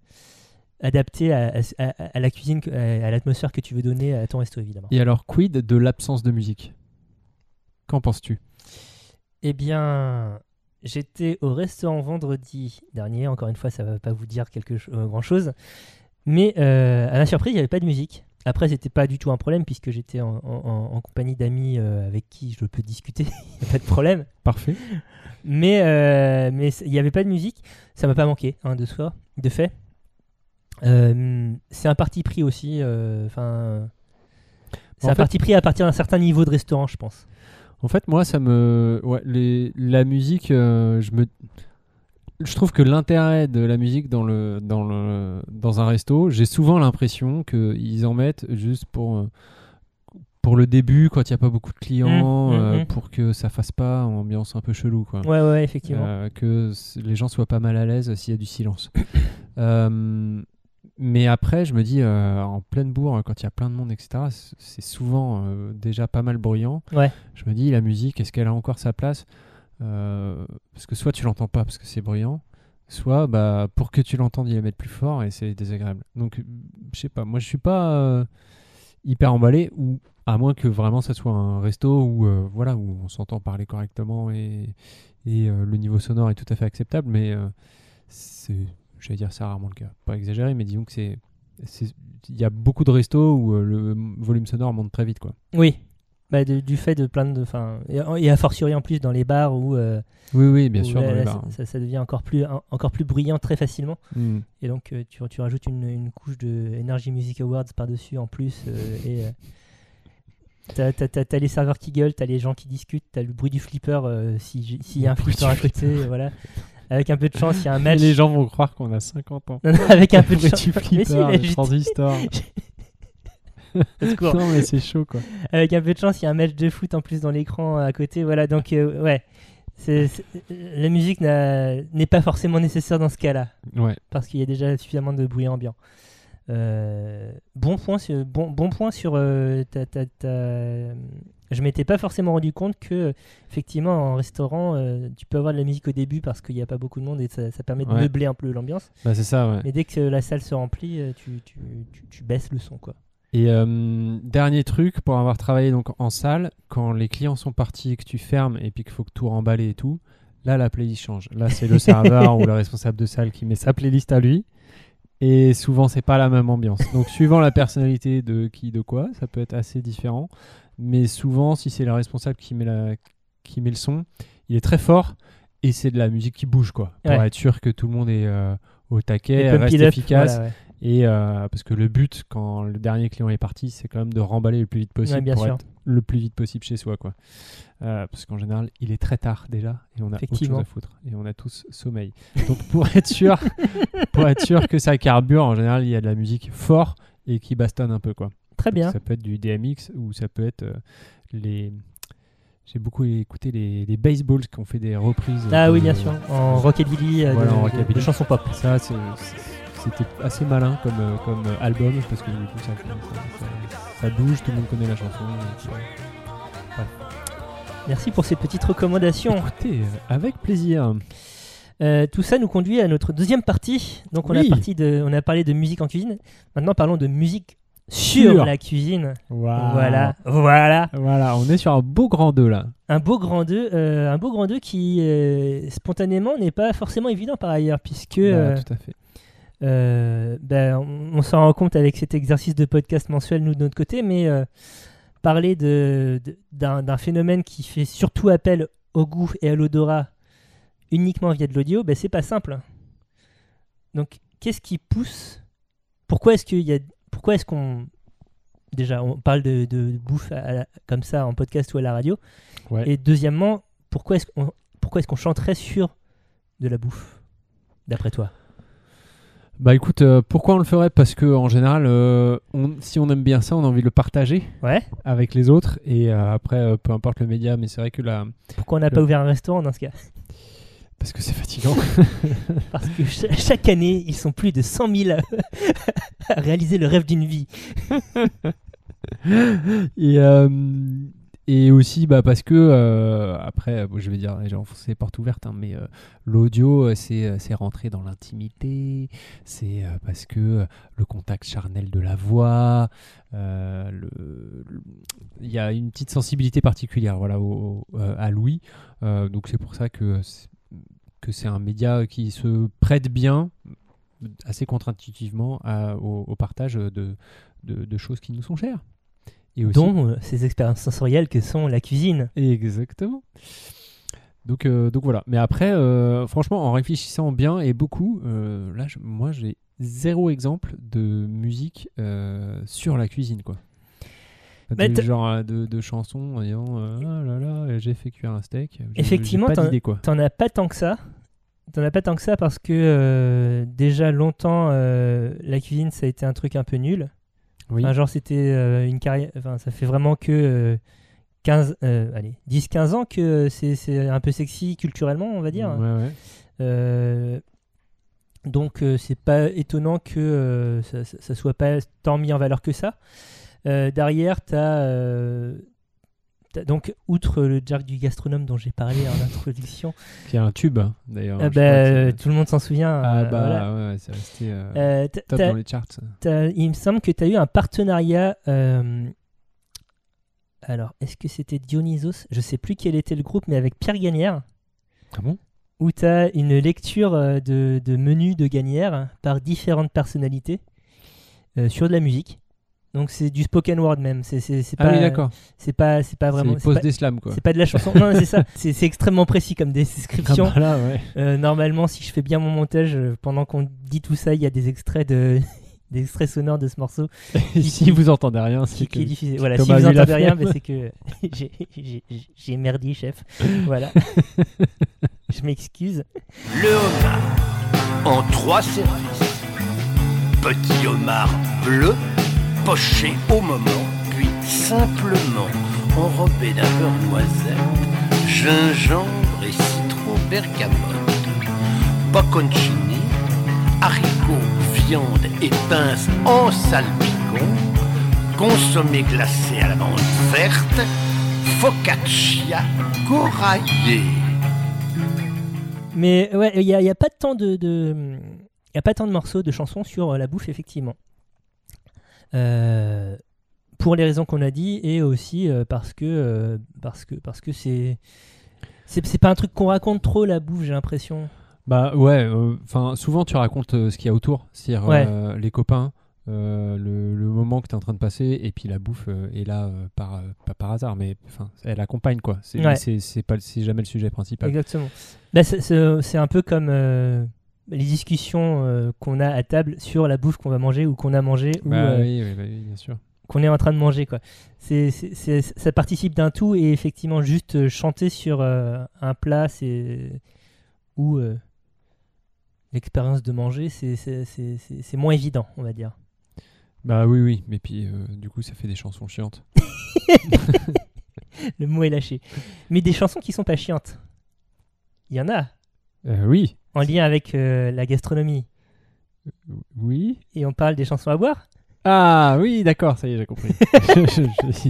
adaptée à, à- à- à la cuisine, à, l'atmosphère que tu veux donner à ton resto évidemment. Et alors, quid de l'absence de musique? Qu'en penses-tu? Eh bien, j'étais au restaurant vendredi dernier, encore une fois ça va pas vous dire quelque euh, grand chose, mais euh, à ma surprise il n'y avait pas de musique. Après c'était pas du tout un problème puisque j'étais en, en- en compagnie d'amis euh, avec qui je peux discuter, il n'y a pas de problème. Parfait. Mais euh, mais il n'y avait pas de musique, ça m'a pas manqué hein, de soi, de fait. Euh, c'est un parti pris aussi. Enfin, c'est En un fait- parti pris à partir d'un certain niveau de restaurant, je pense. En fait, moi, ça me. Ouais, les... la musique, je me. Je trouve que l'intérêt de la musique dans, le, dans, le, dans un resto, j'ai souvent l'impression qu'ils en mettent juste pour, euh, pour le début, quand il n'y a pas beaucoup de clients, Mmh, mmh, euh, mmh. pour que ça fasse pas ambiance un peu chelou. Quoi. Ouais, ouais, effectivement. Euh, que les gens soient pas mal à l'aise s'il y a du silence. Euh, mais après, je me dis, euh, en pleine bourre, quand il y a plein de monde, etc., c'est souvent euh, déjà pas mal bruyant. Ouais. Je me dis, la musique, est-ce qu'elle a encore sa place? Euh, Parce que soit tu l'entends pas parce que c'est bruyant, soit bah, pour que tu l'entendes, il la mettre plus fort et c'est désagréable. Donc, je sais pas, moi je suis pas euh, hyper emballé, ou à moins que vraiment ça soit un resto où, euh, voilà, où on s'entend parler correctement et, et le niveau sonore est tout à fait acceptable, mais c'est, j'allais dire, c'est rarement le cas. Pas exagéré, mais disons que c'est. Il y a beaucoup de restos où le volume sonore monte très vite, quoi. Oui. Bah, de- du fait de plein de. Enfin, et, et a fortiori en plus dans les bars où, euh, Oui, oui, bien où sûr. là, dans les là, bars. ça, ça devient encore plus, en- encore plus bruyant très facilement. Hmm. Et donc euh, tu, tu rajoutes une, une couche de Energy Music Awards par-dessus en plus. euh, et t'as, t'as- t'as- t'as les serveurs qui gueulent, t'as les gens qui discutent, t'as le bruit du flipper euh, si s'il y a un flipper à du côté. voilà. Avec un peu de chance, il y a un Et match. les gens vont croire qu'on a 50 ans. Avec un peu de chance. Mais si, flipper, mais le transistor. Non, mais c'est chaud, quoi. Avec un peu de chance, il y a un match de foot en plus dans l'écran à côté. Voilà, donc euh, ouais. La musique n'est pas forcément nécessaire dans ce cas-là, Ouais. parce qu'il y a déjà suffisamment de bruit ambiant. Euh, bon point sur, bon, bon point sur euh, ta, ta- ta- Je m'étais pas forcément rendu compte que, effectivement, en restaurant, euh, tu peux avoir de la musique au début parce qu'il n'y a pas beaucoup de monde et ça, ça permet de Ouais. meubler un peu l'ambiance. Bah, c'est ça, ouais. Mais dès que la salle se remplit, tu, tu- tu- tu baisses le son, quoi. Et euh, dernier truc, pour avoir travaillé donc en salle, quand les clients sont partis et que tu fermes et puis qu'il faut que tout remballer et tout, là la playlist change. Là c'est le serveur ou le responsable de salle qui met sa playlist à lui. Et souvent c'est pas la même ambiance. Donc suivant la personnalité de qui de quoi, ça peut être assez différent. Mais souvent si c'est le responsable qui met, la, qui met le son, il est très fort et c'est de la musique qui bouge quoi. Pour Ouais. être sûr que tout le monde est euh, au Et taquet, reste up, efficace. voilà, ouais. Et euh, parce que le but, quand le dernier client est parti, c'est quand même de remballer le plus vite possible Ouais, bien pour sûr. être le plus vite possible chez soi. Quoi. Euh, parce qu'en général, il est très tard déjà et on a autre chose à foutre. Et on a tous sommeil. Donc pour être sûr, pour être sûr que ça carbure, en général, il y a de la musique fort et qui bastonne un peu. Quoi. Très bien. Ça peut être du DMX ou ça peut être euh, les. J'ai beaucoup écouté les, les baseballs qui ont fait des reprises. Ah oui, bien sûr. En rockabilly, Voilà, de, en de- rockabilly. de chansons pop. Ça, c'est- c'était assez malin comme, euh, comme euh, album parce que du coup, ça, ça- ça- ça bouge, tout le monde connaît la chanson. euh, Merci pour ces petites recommandations. Écoutez, avec plaisir. Euh, tout ça nous conduit à notre deuxième partie. Donc on, a parti de, on a parlé de musique en cuisine. Maintenant parlons de musique sur Sur. la cuisine. Voilà, voilà. Voilà, on est sur un beau grand 2 là. Un beau grand 2, un beau grand 2 qui euh, spontanément n'est pas forcément évident par ailleurs puisque Bah, tout à fait. Euh, ben, on, on s'en rend compte avec cet exercice de podcast mensuel, nous, de notre côté, mais euh, parler de- de- d'un phénomène qui fait surtout appel au goût et à l'odorat uniquement via de l'audio, ben, c'est pas simple. Donc, qu'est-ce qui pousse? Pourquoi est-ce qu'il y a. Pourquoi est-ce qu'on. Déjà, on parle de, de bouffe à la- comme ça en podcast ou à la radio? Ouais. Et deuxièmement, pourquoi est-ce qu'on pourquoi est-ce qu'on chanterait sur de la bouffe D'après toi? Bah écoute, euh, pourquoi on le ferait? Parce que en général, euh, on- si on aime bien ça, on a envie de le partager Ouais avec les autres. Et euh, après, peu importe le média, mais c'est vrai que là, Pourquoi on n'a Le- pas ouvert un restaurant dans ce cas? Parce que c'est fatigant. Parce que cha- chaque année, ils sont plus de 100 000 à, à réaliser le rêve d'une vie. et, euh, et aussi bah, parce que, euh, après, je vais dire, j'ai enfoncé les portes ouvertes, hein, mais euh, l'audio, euh, c'est c'est rentrer dans l'intimité, c'est parce que le contact charnel de la voix, il y a une petite sensibilité particulière voilà, à Louis. Donc c'est pour ça que c'est- un média qui se prête bien, assez contre-intuitivement, au, partage de choses qui nous sont chères. Et aussi, Dont euh, ces expériences sensorielles que sont la cuisine. Exactement. Donc, euh, donc voilà. Mais après, euh, franchement, en réfléchissant bien et beaucoup, là, je- moi, j'ai zéro exemple de musique sur la cuisine, quoi. De- genre de, de chansons en disant ah là là, j'ai fait cuire un steak. Effectivement, t'en- as pas tant que ça. T'en as pas tant que ça parce que déjà longtemps, la cuisine, ça a été un truc un peu nul. Oui. Enfin, genre, c'était euh, une carrière. Enfin, ça fait vraiment que euh, 15, euh, allez, 10-15 ans que c'est c'est un peu sexy culturellement, on va dire. Ouais, ouais. Euh, donc euh, c'est pas étonnant que euh, ça, ça- ça soit pas tant mis en valeur que ça. Euh, derrière, tu as, donc outre le Jack du gastronome dont j'ai parlé en introduction, Qui a un tube, d'ailleurs. ah bah, tout le monde s'en souvient. Ah euh, bah voilà. ouais, c'est resté euh, Euh, top dans les charts. il me semble que tu as eu un partenariat. euh, alors, est-ce que c'était Dionysos? Je sais plus quel était le groupe, mais avec Pierre Gagnère. Ah bon? Où tu as une lecture de, de menus de gagnères par différentes personnalités sur de la musique. Donc c'est du spoken word même. C'est c'est- c'est Ah pas, oui, d'accord. C'est pas, c'est pas vraiment. C'est pas, des slams, quoi. c'est pas de la chanson. non, c'est ça. C'est c'est extrêmement précis comme Ah description. bah là, ouais. Euh, normalement, si je fais bien mon montage, euh, pendant qu'on dit tout ça, il y a des extraits de. des extraits sonores de ce morceau Et si vous entendez rien, c'est qui est que diffusé. Voilà, Thomas si vous entendez rien, bah, c'est que j'ai- j'ai j'ai merdi, chef. Voilà. je m'excuse. Le homard en trois services. Petit homard bleu, poché au moment, puis simplement enrobé d'un beurre noisette, gingembre et citron bergamote, bocconcini, haricots, viande et pinces en salpicon, consommé glacé à la menthe verte, focaccia coraillée. Mais ouais, il n'y a, il y a pas tant de, de- il y a pas tant de morceaux, de chansons sur euh, la bouffe, effectivement. Euh, pour les raisons qu'on a dit et aussi euh, parce que euh, parce que parce que c'est pas un truc qu'on raconte trop la bouffe, j'ai l'impression. Bah ouais, enfin souvent tu racontes euh, ce qu'il y a autour, c'est-à-dire Ouais. euh, les copains, euh, le, le moment que tu es en train de passer, et puis la bouffe euh, est là euh, par, euh, pas par hasard, mais enfin elle accompagne quoi. C'est Ouais. c'est- jamais le sujet principal. Exactement. Bah, c'est- un peu comme euh, les discussions euh, qu'on a à table sur la bouffe qu'on va manger ou qu'on a mangé ou Bah euh, oui, oui, bah oui, bien sûr. qu'on est en train de manger quoi. C'est, c'est- c'est- ça participe d'un tout et effectivement juste euh, chanter sur un plat c'est ou l'expérience de manger c'est, c'est, c'est, c'est- c'est moins évident on va dire. Bah oui, oui, mais puis du coup ça fait des chansons chiantes. Le mot est lâché. Mais des chansons qui sont pas chiantes. Il y en a Euh, oui, en lien avec euh, la gastronomie oui. et on parle des chansons à boire. Ah oui, d'accord, ça y est, j'ai compris. Je- je-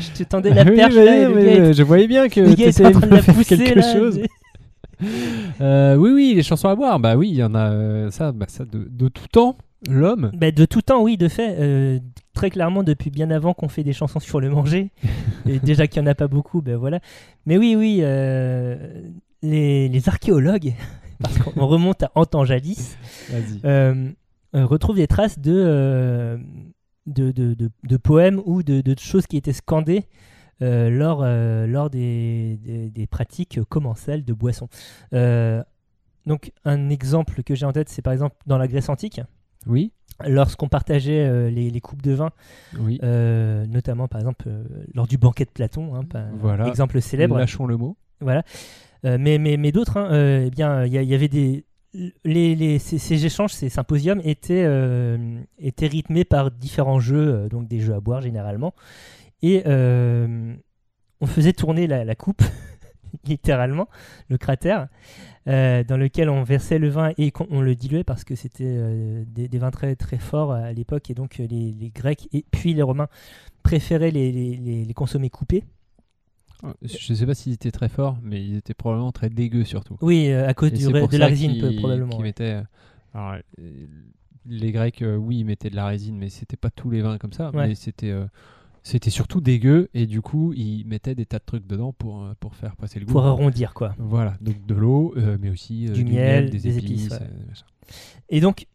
Je te tendais la perche mais- là, je voyais bien que était t'essayais en train de la pousser quelque là. chose. Euh, oui, oui, les chansons à boire, bah oui, il y en a euh, ça, bah, ça de, de tout temps. L'homme, Bah, de tout temps, oui, de fait. euh, très clairement, depuis bien avant qu'on fait des chansons sur le manger. et déjà qu'il n'y en a pas beaucoup, ben voilà. Mais oui, oui, les, les archéologues, parce qu'on remonte à en temps jadis, euh, euh, retrouvent des traces de, euh, de, de, de- de poèmes ou de, choses qui étaient scandées lors, lors des, des, des pratiques commensales de boissons. Donc, un exemple que j'ai en tête, c'est par exemple dans la Grèce antique Oui, lorsqu'on partageait euh, les, les coupes de vin, oui. euh, notamment par exemple euh, lors du banquet de Platon, hein, Voilà. exemple célèbre. Lâchons le mot. Voilà. Euh, mais d'autres, hein, euh, eh bien, il y, avait des les, ces, échanges, ces symposiums étaient, euh, étaient rythmés par différents jeux, donc des jeux à boire généralement. Et on faisait tourner la, coupe, littéralement, le cratère, dans lequel on versait le vin et on le diluait parce que c'était des, vins très, forts à l'époque. Et donc les, Grecs et puis les Romains préféraient les consommer coupés. Je sais pas s'ils étaient très forts, mais ils étaient probablement très dégueux surtout. Oui, euh, à cause du, de la résine, probablement. ouais. mettaient, euh, alors, euh, les Grecs, euh, oui, ils mettaient de la résine, mais c'était pas tous les vins comme ça. Ouais. Mais c'était, euh, c'était surtout dégueu, et du coup, ils mettaient des tas de trucs dedans pour, pour faire passer le goût. Pour arrondir, quoi. Voilà, donc de l'eau, mais aussi Du miel, des épices, ouais. Et donc,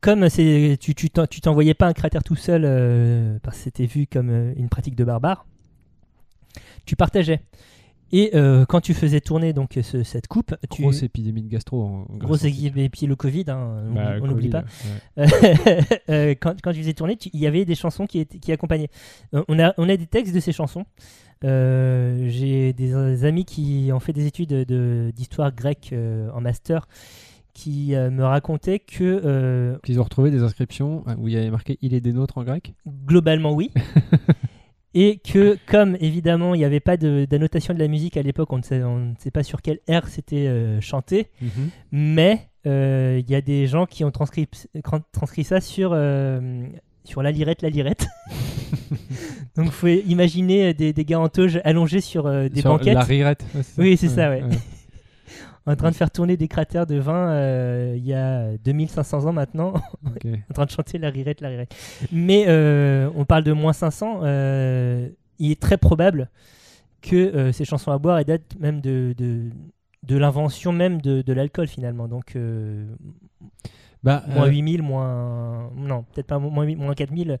comme tu tu t'en- tu t'envoyais pas un cratère tout seul, euh, parce que c'était vu comme une pratique de barbare, tu partageais. Et euh, quand tu faisais tourner donc ce- cette coupe, tu Grosse épidémie de gastro. En, en grosse puis le Covid, hein, on Bah, on n'oublie pas. ouais. Euh, quand, quand tu faisais tourner, il y avait des chansons qui, étaient- qui accompagnaient. Euh, on, a, on a des textes de ces chansons. Euh, J'ai des amis qui ont fait des études de- d'histoire grecque euh, en master qui euh, me racontaient que euh, Qu'ils ont retrouvé des inscriptions euh, où il y avait marqué Il est des nôtres en grec? globalement oui. Et que, comme évidemment il n'y avait pas d'annotation de, la musique à l'époque, on ne sait, on ne sait pas sur quel air c'était euh, chanté, mais euh, il y a des gens qui ont transcrit, ça sur, euh, sur la lirette, la lirette. Donc il faut imaginer des, des gars en toge allongés sur des Sur banquettes, La rirette. ouais, Oui, c'est ça, ouais. En train de faire tourner des cratères de vin euh, il y a 2500 ans maintenant, en train de chanter la rirette, la rirette. Mais euh, on parle de moins 500, euh, il est très probable que ces chansons à boire datent même de, de, de l'invention même de, de l'alcool finalement. Donc Bah, moins euh, 8000, moins... Non, peut-être pas moins, 8 moins 4000,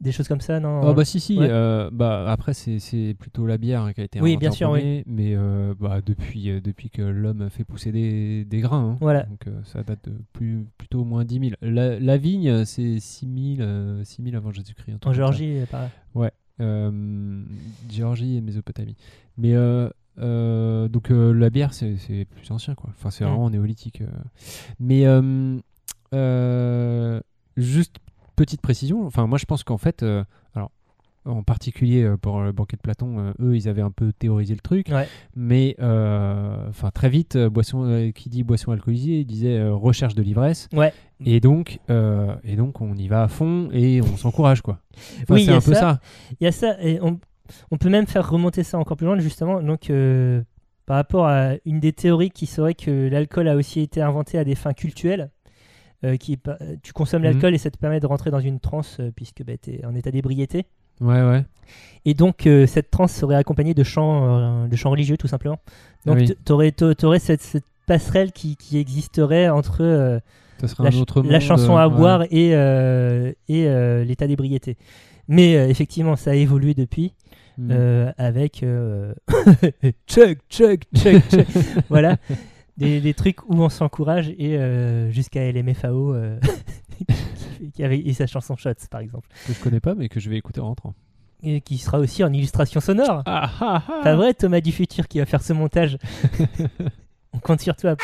des choses comme ça, non Oh bah si si, Ouais. euh, bah après c'est plutôt la bière hein, qui a été Oui, bien en sûr, premier, mais euh, bah depuis euh, depuis que l'homme fait pousser des, des grains, hein. Voilà. donc euh, ça date de plus plutôt au moins 10 000. La, la vigne euh, c'est 6 000 euh, 6 000 avant Jésus-Christ. En ça. Géorgie, euh, par là. Euh, Géorgie et Mésopotamie. Mais euh, euh, donc euh, la bière c'est plus ancien quoi. Enfin c'est vraiment néolithique. euh. Mais euh, euh, juste petite précision. Enfin, moi, je pense qu'en fait, euh, alors, en particulier euh, pour le banquet de Platon, euh, eux, ils avaient un peu théorisé le truc. Ouais. Mais, euh, très vite, euh, boisson, euh, qui dit boisson alcoolisée, il disait euh, recherche de l'ivresse. Ouais. Et donc, euh, et donc, on y va à fond et on s'encourage, quoi. Oui, c'est un peu ça. Il y a ça, et on, on peut même faire remonter ça encore plus loin, justement, donc euh, par rapport à une des théories qui serait que l'alcool a aussi été inventé à des fins cultuelles. Euh, qui, pas- tu consommes Mhm. l'alcool et ça te permet de rentrer dans une transe euh, puisque bah, tu es en état d'ébriété. Ouais, ouais. Et donc euh, cette transe serait accompagnée de chants, euh, de chants religieux tout simplement. Donc Oui. tu aurais, cette, cette passerelle qui, qui existerait entre euh, la, ch- chanson euh, à ouais. boire et, euh, et euh, l'état d'ébriété. Mais euh, effectivement, ça a évolué depuis Mm. euh, avec euh, chug, chug, chug, chug. voilà, des, des trucs où on s'encourage et euh, jusqu'à LMFAO euh, qui avait et sa chanson Shots par exemple, Que je connais pas, mais que je vais écouter en rentrant. et qui sera aussi en illustration sonore. Ah, ah, ah. Pas vrai, Thomas du futur qui va faire ce montage. on compte sur toi.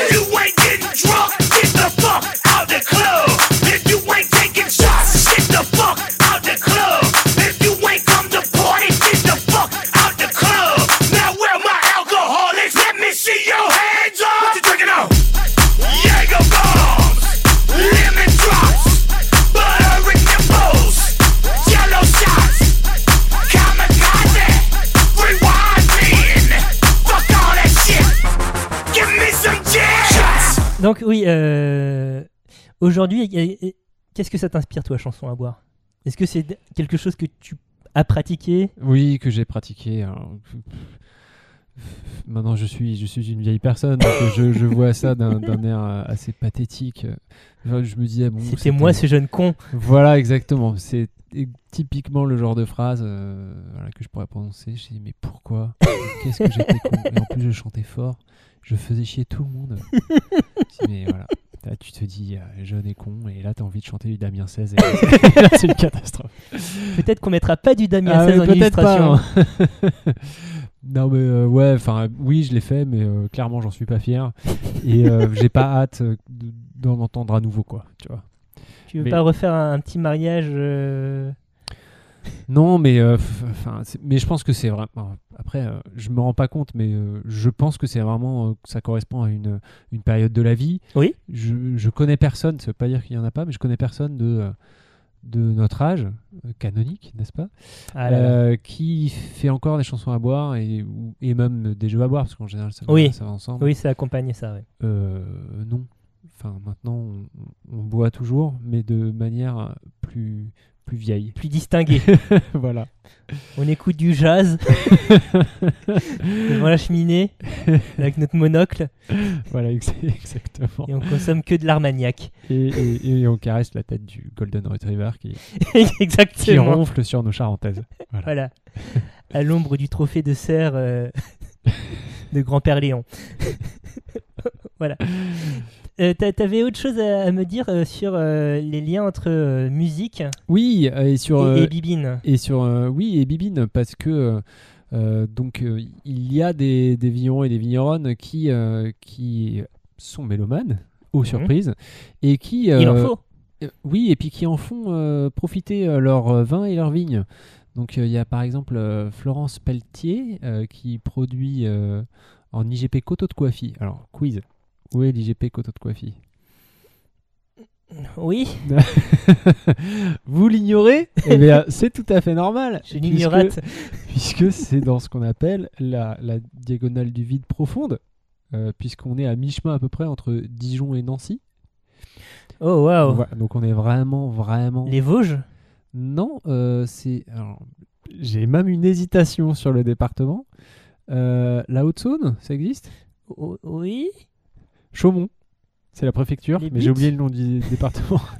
If you ain't getting drunk, get the fuck out the club. Donc oui, euh, aujourd'hui, qu'est-ce que ça t'inspire toi, chanson à boire? Est-ce que c'est quelque chose que tu as pratiqué? Oui, que j'ai pratiqué. alors, Maintenant, je suis, je suis une vieille personne, donc je, je vois ça d'un air euh, assez pathétique. Enfin, Je me disais, bon. C'était moi ce jeune con. Voilà, exactement. C'est typiquement le genre de phrase euh, voilà, que je pourrais prononcer. Je dis, mais pourquoi? Qu'est-ce que j'étais con? Et en plus, je chantais fort. Je faisais chier tout le monde. Mais voilà. Là, tu te dis, euh, jeune et con, et là, tu as envie de chanter du Damien 16. Et là, c'est une catastrophe. Peut-être qu'on mettra pas du Damien Ah, 16 mais en illustration. pas, hein. non mais euh, ouais, enfin oui, je l'ai fait, mais euh, clairement j'en suis pas fier et j'ai pas hâte de- d'en entendre à nouveau quoi, tu vois. Tu veux Mais- pas refaire un, un petit mariage Non, mais euh, mais je pense que c'est vraiment. Après, euh, je me rends pas compte, mais euh, je pense que c'est vraiment euh, ça correspond à une, une période de la vie. Oui. Je, je connais personne, ça veut pas dire qu'il y en a pas, mais je connais personne de de notre âge canonique, n'est-ce pas, ah là là. qui fait encore des chansons à boire et, et même des jeux à boire, parce qu'en général ça, va- Oui. ça va ensemble. Oui, ça accompagne ça. ouais. Non. Enfin, maintenant, on, on boit toujours, mais de manière plus plus vieille. Plus distingué. voilà. On écoute du jazz devant la cheminée avec notre monocle Voilà, ex- exactement. et on consomme que de l'armagnac. Et, et- et on caresse la tête du Golden Retriever qui, ronfle sur nos charentaises. Voilà. Voilà. À l'ombre du trophée de serre euh, de grand-père Léon. voilà. Euh, t'a- T'avais autre chose à, à me dire euh, sur euh, les liens entre euh, musique Oui, et sur. et, et Bibine et sur oui, et Bibine, parce que. donc il y a des, des vignerons et des vigneronnes qui, qui sont mélomanes, aux Mhm. surprises, et qui... Il en faut. Oui, et puis qui en font profiter leur vin et leur vigne. Donc il y a par exemple Florence Pelletier qui produit en IGP Coteau de Coiffy. Alors, quiz. Où est l'IGP Coteau de Coiffy Oui, Vous l'ignorez? Eh bien, c'est tout à fait normal. je l'ignorate. Puisque c'est dans ce qu'on appelle la, la diagonale du vide profonde, euh, puisqu'on est à mi-chemin à peu près entre Dijon et Nancy. Oh waouh. Voilà, donc on est vraiment, vraiment... Les Vosges? Non, euh, c'est. J'ai même une hésitation sur le département. Euh, la Haute-Saône, ça existe? O- Oui. Chaumont, c'est la préfecture, Les mais j'ai oublié le nom du département.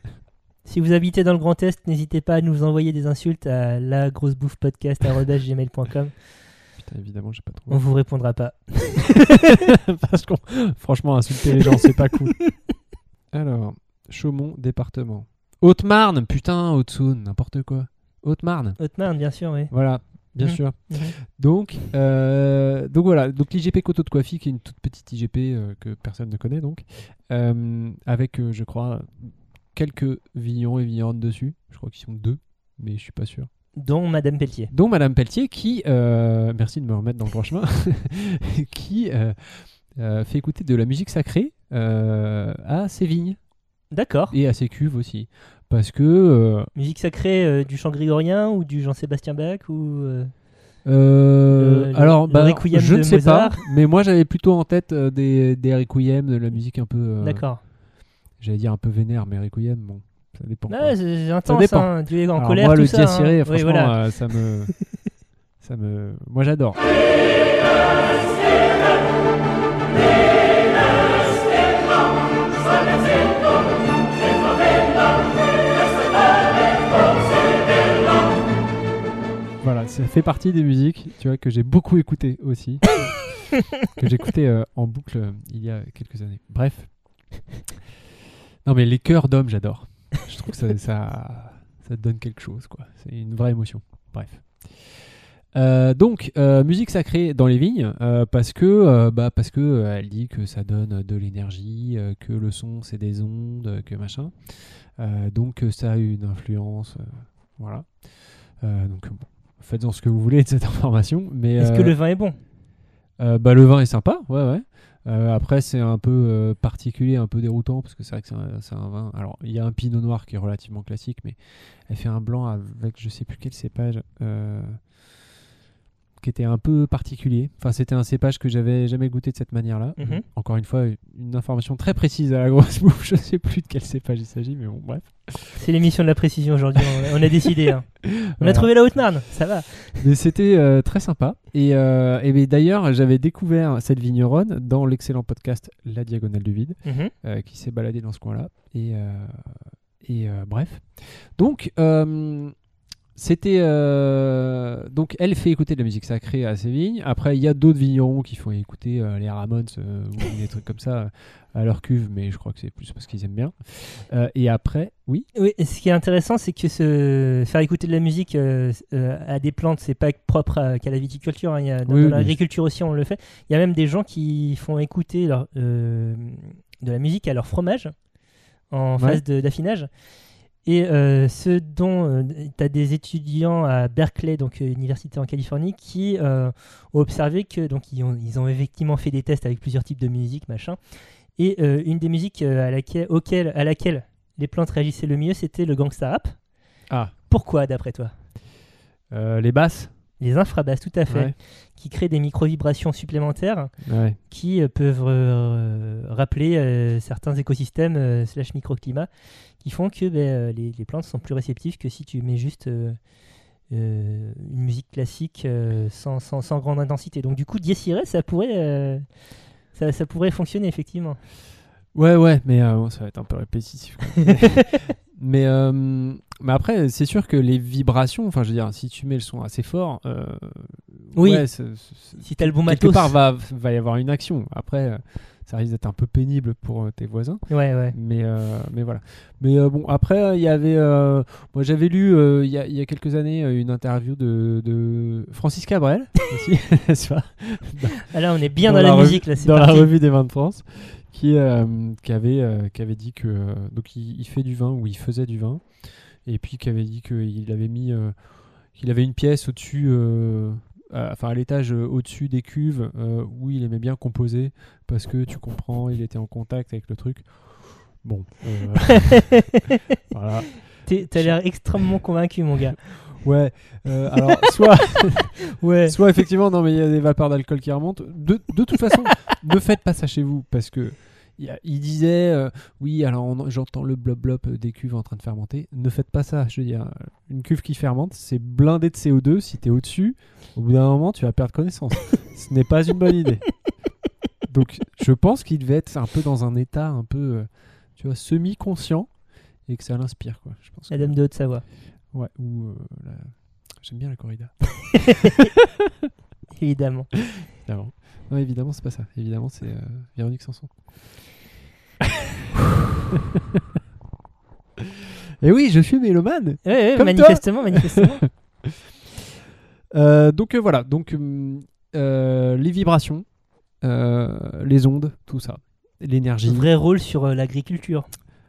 Si vous habitez dans le Grand Est, n'hésitez pas à nous envoyer des insultes à lagrossebouffepodcast.com. Putain, évidemment, j'ai pas On trouvé. vous répondra pas. Parce qu'on, franchement, insulter les gens, c'est pas cool. Alors, Chaumont, département. Haute-Marne, putain, Haute-Saône, n'importe quoi. Haute-Marne, Haute-Marne, bien sûr, oui. voilà. Bien Mhm. sûr. Mhm. Donc, euh, donc voilà, donc l'IGP Coteau de Coiffy, qui est une toute petite IGP euh, que personne ne connaît, donc, euh, avec, je crois, quelques vignerons et vigneronnes dessus. Je crois qu'ils sont deux, mais je suis pas sûr. Dont Madame Pelletier. Dont Madame Pelletier, qui, merci de me remettre dans le droit chemin, qui fait écouter de la musique sacrée à ses vignes D'accord. et à ses cuves aussi. Parce que euh, Musique sacrée euh, du chant grégorien ou du Jean-Sébastien Bach ou euh, Euh, Le- alors, le bah, Requiem je ne sais Mozart. pas, mais moi j'avais plutôt en tête euh, des, des Requiem, de la musique un peu. euh, D'accord. J'allais dire un peu vénère, mais Requiem, bon, ça dépend. Ouais, c'est intense. dépend. Hein. Dieu est en Alors, colère. moi, tout le ça, hein. ciré, Oui, franchement, voilà. euh, ça me. ça me. Moi j'adore. ça fait partie des musiques, tu vois, que j'ai beaucoup écouté aussi, que j'écoutais euh, en boucle euh, il y a quelques années. Bref. Non mais les chœurs d'hommes, j'adore. Je trouve que ça, ça, donne quelque chose, quoi. C'est une vraie émotion. Bref. Euh, donc, euh, musique sacrée dans les vignes, euh, parce que, bah, parce que elle dit que ça donne de l'énergie, que le son c'est des ondes, que machin. Donc ça a une influence, voilà. Donc bon, faites-en ce que vous voulez de cette information, mais Est-ce que euh, le vin est bon? euh, bah, le vin est sympa, ouais, ouais. Euh, après, c'est un peu euh, particulier, un peu déroutant, parce que c'est vrai que c'est un, vin. Alors, il y a un pinot noir qui est relativement classique, mais elle fait un blanc avec je sais plus quel cépage, euh, qui était un peu particulier. Enfin, c'était un cépage que j'avais jamais goûté de cette manière-là. Mhm. Encore une fois, une information très précise à la grosse bouffe. Je sais plus de quel cépage il s'agit, mais bon, bref. C'est l'émission de la précision aujourd'hui. on, a- décidé. hein. On a trouvé la Haute-Marne. Ça va. Mais c'était euh, très sympa. Et, euh, et d'ailleurs, j'avais découvert cette vigneronne dans l'excellent podcast La Diagonale du Vide. Mhm. euh, qui s'est baladé dans ce coin-là. Et, euh, et bref. Donc, euh, c'était. euh, donc, elle fait écouter de la musique sacrée à ses vignes. Après, il y a d'autres vignerons qui font écouter euh, les Ramones euh, ou des trucs comme ça à leur cuve, mais je crois que c'est plus parce qu'ils aiment bien. Et après, oui? Oui, ce qui est intéressant, c'est que faire écouter de la musique à des plantes, c'est pas propre à- qu'à la viticulture. hein. Il y a, dans Oui, dans oui, l'agriculture aussi, on le fait. Il y a même des gens qui font écouter leur, de la musique à leur fromage en Ouais. phase de- d'affinage. Et euh, ce dont tu as des étudiants à Berkeley, donc euh, université en Californie, qui euh, ont observé que donc ils ont, ils ont effectivement fait des tests avec plusieurs types de musique, machin. Et euh, une des musiques euh, à laquelle, auquel, à laquelle les plantes réagissaient le mieux, c'était le gangsta rap. Ah. Pourquoi, d'après toi? Euh, les basses Les infrabasses, tout à fait, Ouais. qui créent des micro-vibrations supplémentaires Ouais. qui euh, peuvent euh, rappeler euh, certains écosystèmes slash microclimats qui font que ben, les, les plantes sont plus réceptives que si tu mets juste une musique classique sans, sans, sans grande intensité. Donc du coup, Dies Irae, ça pourrait, ça, ça pourrait fonctionner effectivement. Ouais, ouais, mais bon, ça va être un peu répétitif. mais, mais après, c'est sûr que les vibrations, enfin, je veux dire, si tu mets le son assez fort, euh, Oui. ouais, c'est- c'est- si t'as le bon quelque matos. part va, va y avoir une action. Après, euh, ça risque d'être un peu pénible pour euh, tes voisins, Ouais, ouais. mais, mais voilà. Mais bon, après, il y avait, moi j'avais lu il y, a, y a quelques années une interview de, de Francis Cabrel, aussi, n'est-ce pas? Ah, là, on est bien dans, la musique là. C'est dans parti. la revue des vins de France, qui, qui, avait, qui avait dit que donc il, il fait du vin ou il faisait du vin, et puis qui avait dit qu'il avait mis, euh, qu'il avait une pièce au-dessus, euh, enfin à l'étage euh, au-dessus des cuves euh, où il aimait bien composer parce que tu comprends, il était en contact avec le truc. Bon, euh, voilà. T'as l'air extrêmement convaincu, mon gars. Ouais, euh, alors soit, Ouais. soit effectivement, non mais il y a des vapeurs d'alcool qui remontent. De, de toute façon, ne faites pas ça chez vous parce que il disait, euh, oui, alors j'entends le blob blob des cuves en train de fermenter. Ne faites pas ça. Je veux dire, une cuve qui fermente, c'est blindé de CO2. Si t'es au-dessus, au bout d'un moment, tu vas perdre connaissance. Ce n'est pas une bonne idée. Donc, je pense qu'il devait être un peu dans un état un peu, euh, tu vois, semi-conscient et que ça l'inspire, quoi. Je pense. La dame de Haute-Savoie. Ouais, ou euh, la- j'aime bien la corrida. Évidemment. Évidemment. Non, évidemment, c'est pas ça. Évidemment, c'est euh, Véronique Sanson. Et oui, je suis mélomane. Ouais, ouais, Comme manifestement, manifestement. Euh, donc euh, voilà, donc euh, les vibrations, euh, les ondes, tout ça, l'énergie. Vrai rôle sur euh, l'agriculture,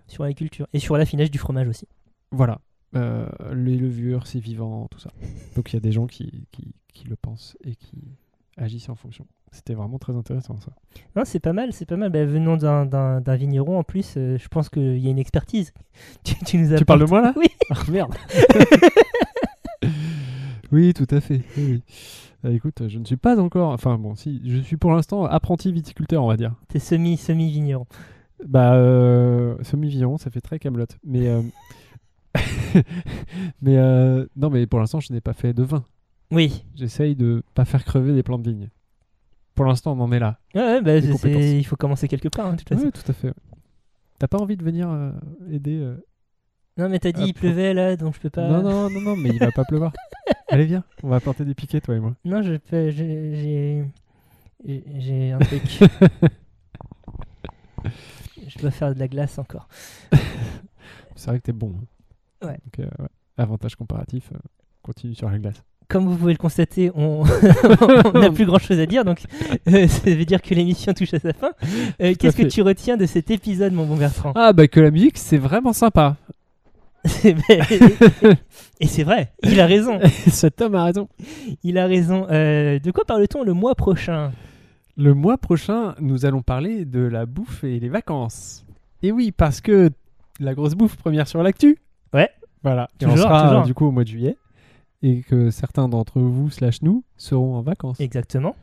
sur l'agriculture et sur l'affinage du fromage aussi. Voilà. Euh, les levures, c'est vivant, tout ça. Donc il y a des gens qui, qui, qui le pensent et qui agissent en fonction. C'était vraiment très intéressant ça. Non, c'est pas mal, c'est pas mal. Bah, venant d'un- d'un d'un vigneron en plus, euh, je pense qu'il y a une expertise. tu, tu nous Tu parles de moi là Oui. Ah merde. oui, tout à fait. oui, oui. Euh, écoute, je ne suis pas encore. Enfin bon, si, je suis pour l'instant apprenti viticulteur, on va dire. T'es semi semi vigneron. Bah, euh, semi-vigneron, ça fait très camelote. Mais, euh, mais non, mais pour l'instant, je n'ai pas fait de vin. Oui. J'essaye de pas faire crever des plants de vigne. Pour l'instant, on en est là. Ouais, ouais, bah, il faut commencer quelque part. hein, de toute façon. Oui, tout à fait. T'as pas envie de venir euh, aider euh, Non, mais t'as dit Ah, il pleuvait là, donc je peux pas. Non, non, non, non, mais il va pas pleuvoir. Allez, viens, on va planter des piquets, toi et moi. Non, je peux. j'ai- J'ai. j'ai- J'ai un truc. je dois faire de la glace encore. C'est vrai que t'es bon. hein. Ouais. Donc, euh, ouais. Avantage comparatif, euh, continue sur la glace. Comme vous pouvez le constater, on on n'a plus grand chose à dire, donc euh, ça veut dire que l'émission touche à sa fin. Euh, Qu'est-ce que tu retiens de cet épisode, mon bon Bertrand? Ah, bah que la musique, c'est vraiment sympa. Et c'est vrai, il a raison. Cet homme a raison. Il a raison. Euh, de quoi parle-t-on le mois prochain? Le mois prochain, nous allons parler de la bouffe et les vacances. Et oui, parce que la grosse bouffe première sur l'actu. Ouais. Voilà. Et on Toujours, sera toujours. du coup au mois de juillet. Et que certains d'entre vous, slash nous, seront en vacances. Exactement.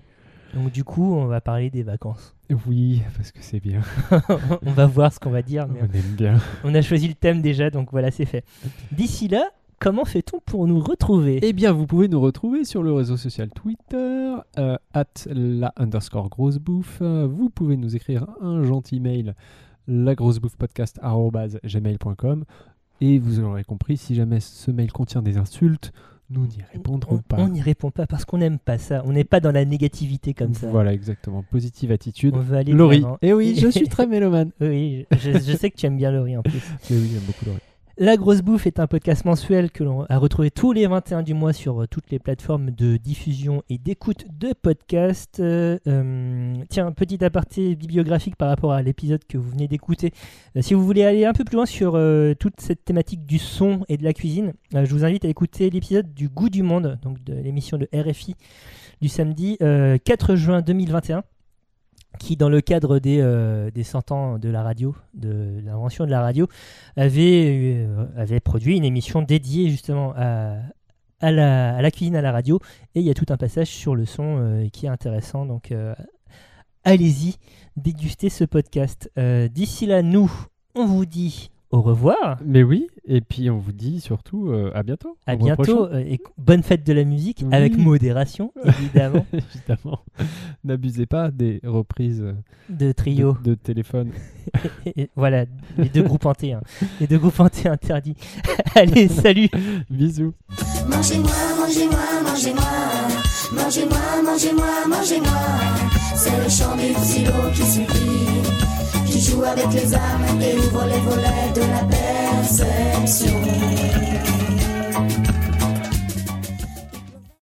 Donc du coup, on va parler des vacances. Oui, parce que c'est bien. on va voir ce qu'on va dire, mais On aime bien. on a choisi le thème déjà, donc voilà, c'est fait. D'ici là, comment fait-on pour nous retrouver? Eh bien, vous pouvez nous retrouver sur le réseau social Twitter, euh, at la underscore grosse bouffe. Vous pouvez nous écrire un gentil mail, lagrossebouffepodcast.gmail.com. Et vous aurez compris, si jamais ce mail contient des insultes, nous n'y répondrons On- pas. On n'y répond pas parce qu'on n'aime pas ça. On n'est pas dans la négativité comme ça. Voilà, exactement. Positive attitude. On veut aller Laurie. Et oui, je suis très mélomane. Oui, je, je sais que tu aimes bien Laurie en plus. Mais oui, j'aime beaucoup Laurie. La Grosse Bouffe est un podcast mensuel que l'on a retrouvé tous les 21 du mois sur euh, toutes les plateformes de diffusion et d'écoute de podcasts. Euh, euh, tiens, petit aparté bibliographique par rapport à l'épisode que vous venez d'écouter. Si vous voulez aller un peu plus loin sur toute cette thématique du son et de la cuisine, je vous invite à écouter l'épisode du Goût du Monde, donc de l'émission de RFI du samedi euh, 4 juin 2021 qui, dans le cadre des, euh, des 100 ans de la radio, de l'invention de la radio, avait, euh, avait produit une émission dédiée justement à, la, à la cuisine à la radio. Et il y a tout un passage sur le son euh, qui est intéressant. Donc allez-y, dégustez ce podcast. D'ici là, nous, on vous dit au revoir. Mais oui, et puis on vous dit surtout euh, à bientôt. À bientôt euh, et bonne fête de la musique Oui. avec modération, évidemment, Évidemment. N'abusez pas des reprises euh, de trio. de téléphone. Et- et voilà, les deux groupes hantés. hein. Les deux groupes hantés interdits. Allez, salut Bisous. Mangez-moi, mangez-moi, mangez-moi. Mangez-moi, mangez-moi, mangez-moi. C'est le chant qui suffit joue avec les âmes et ouvre les volets de la perception.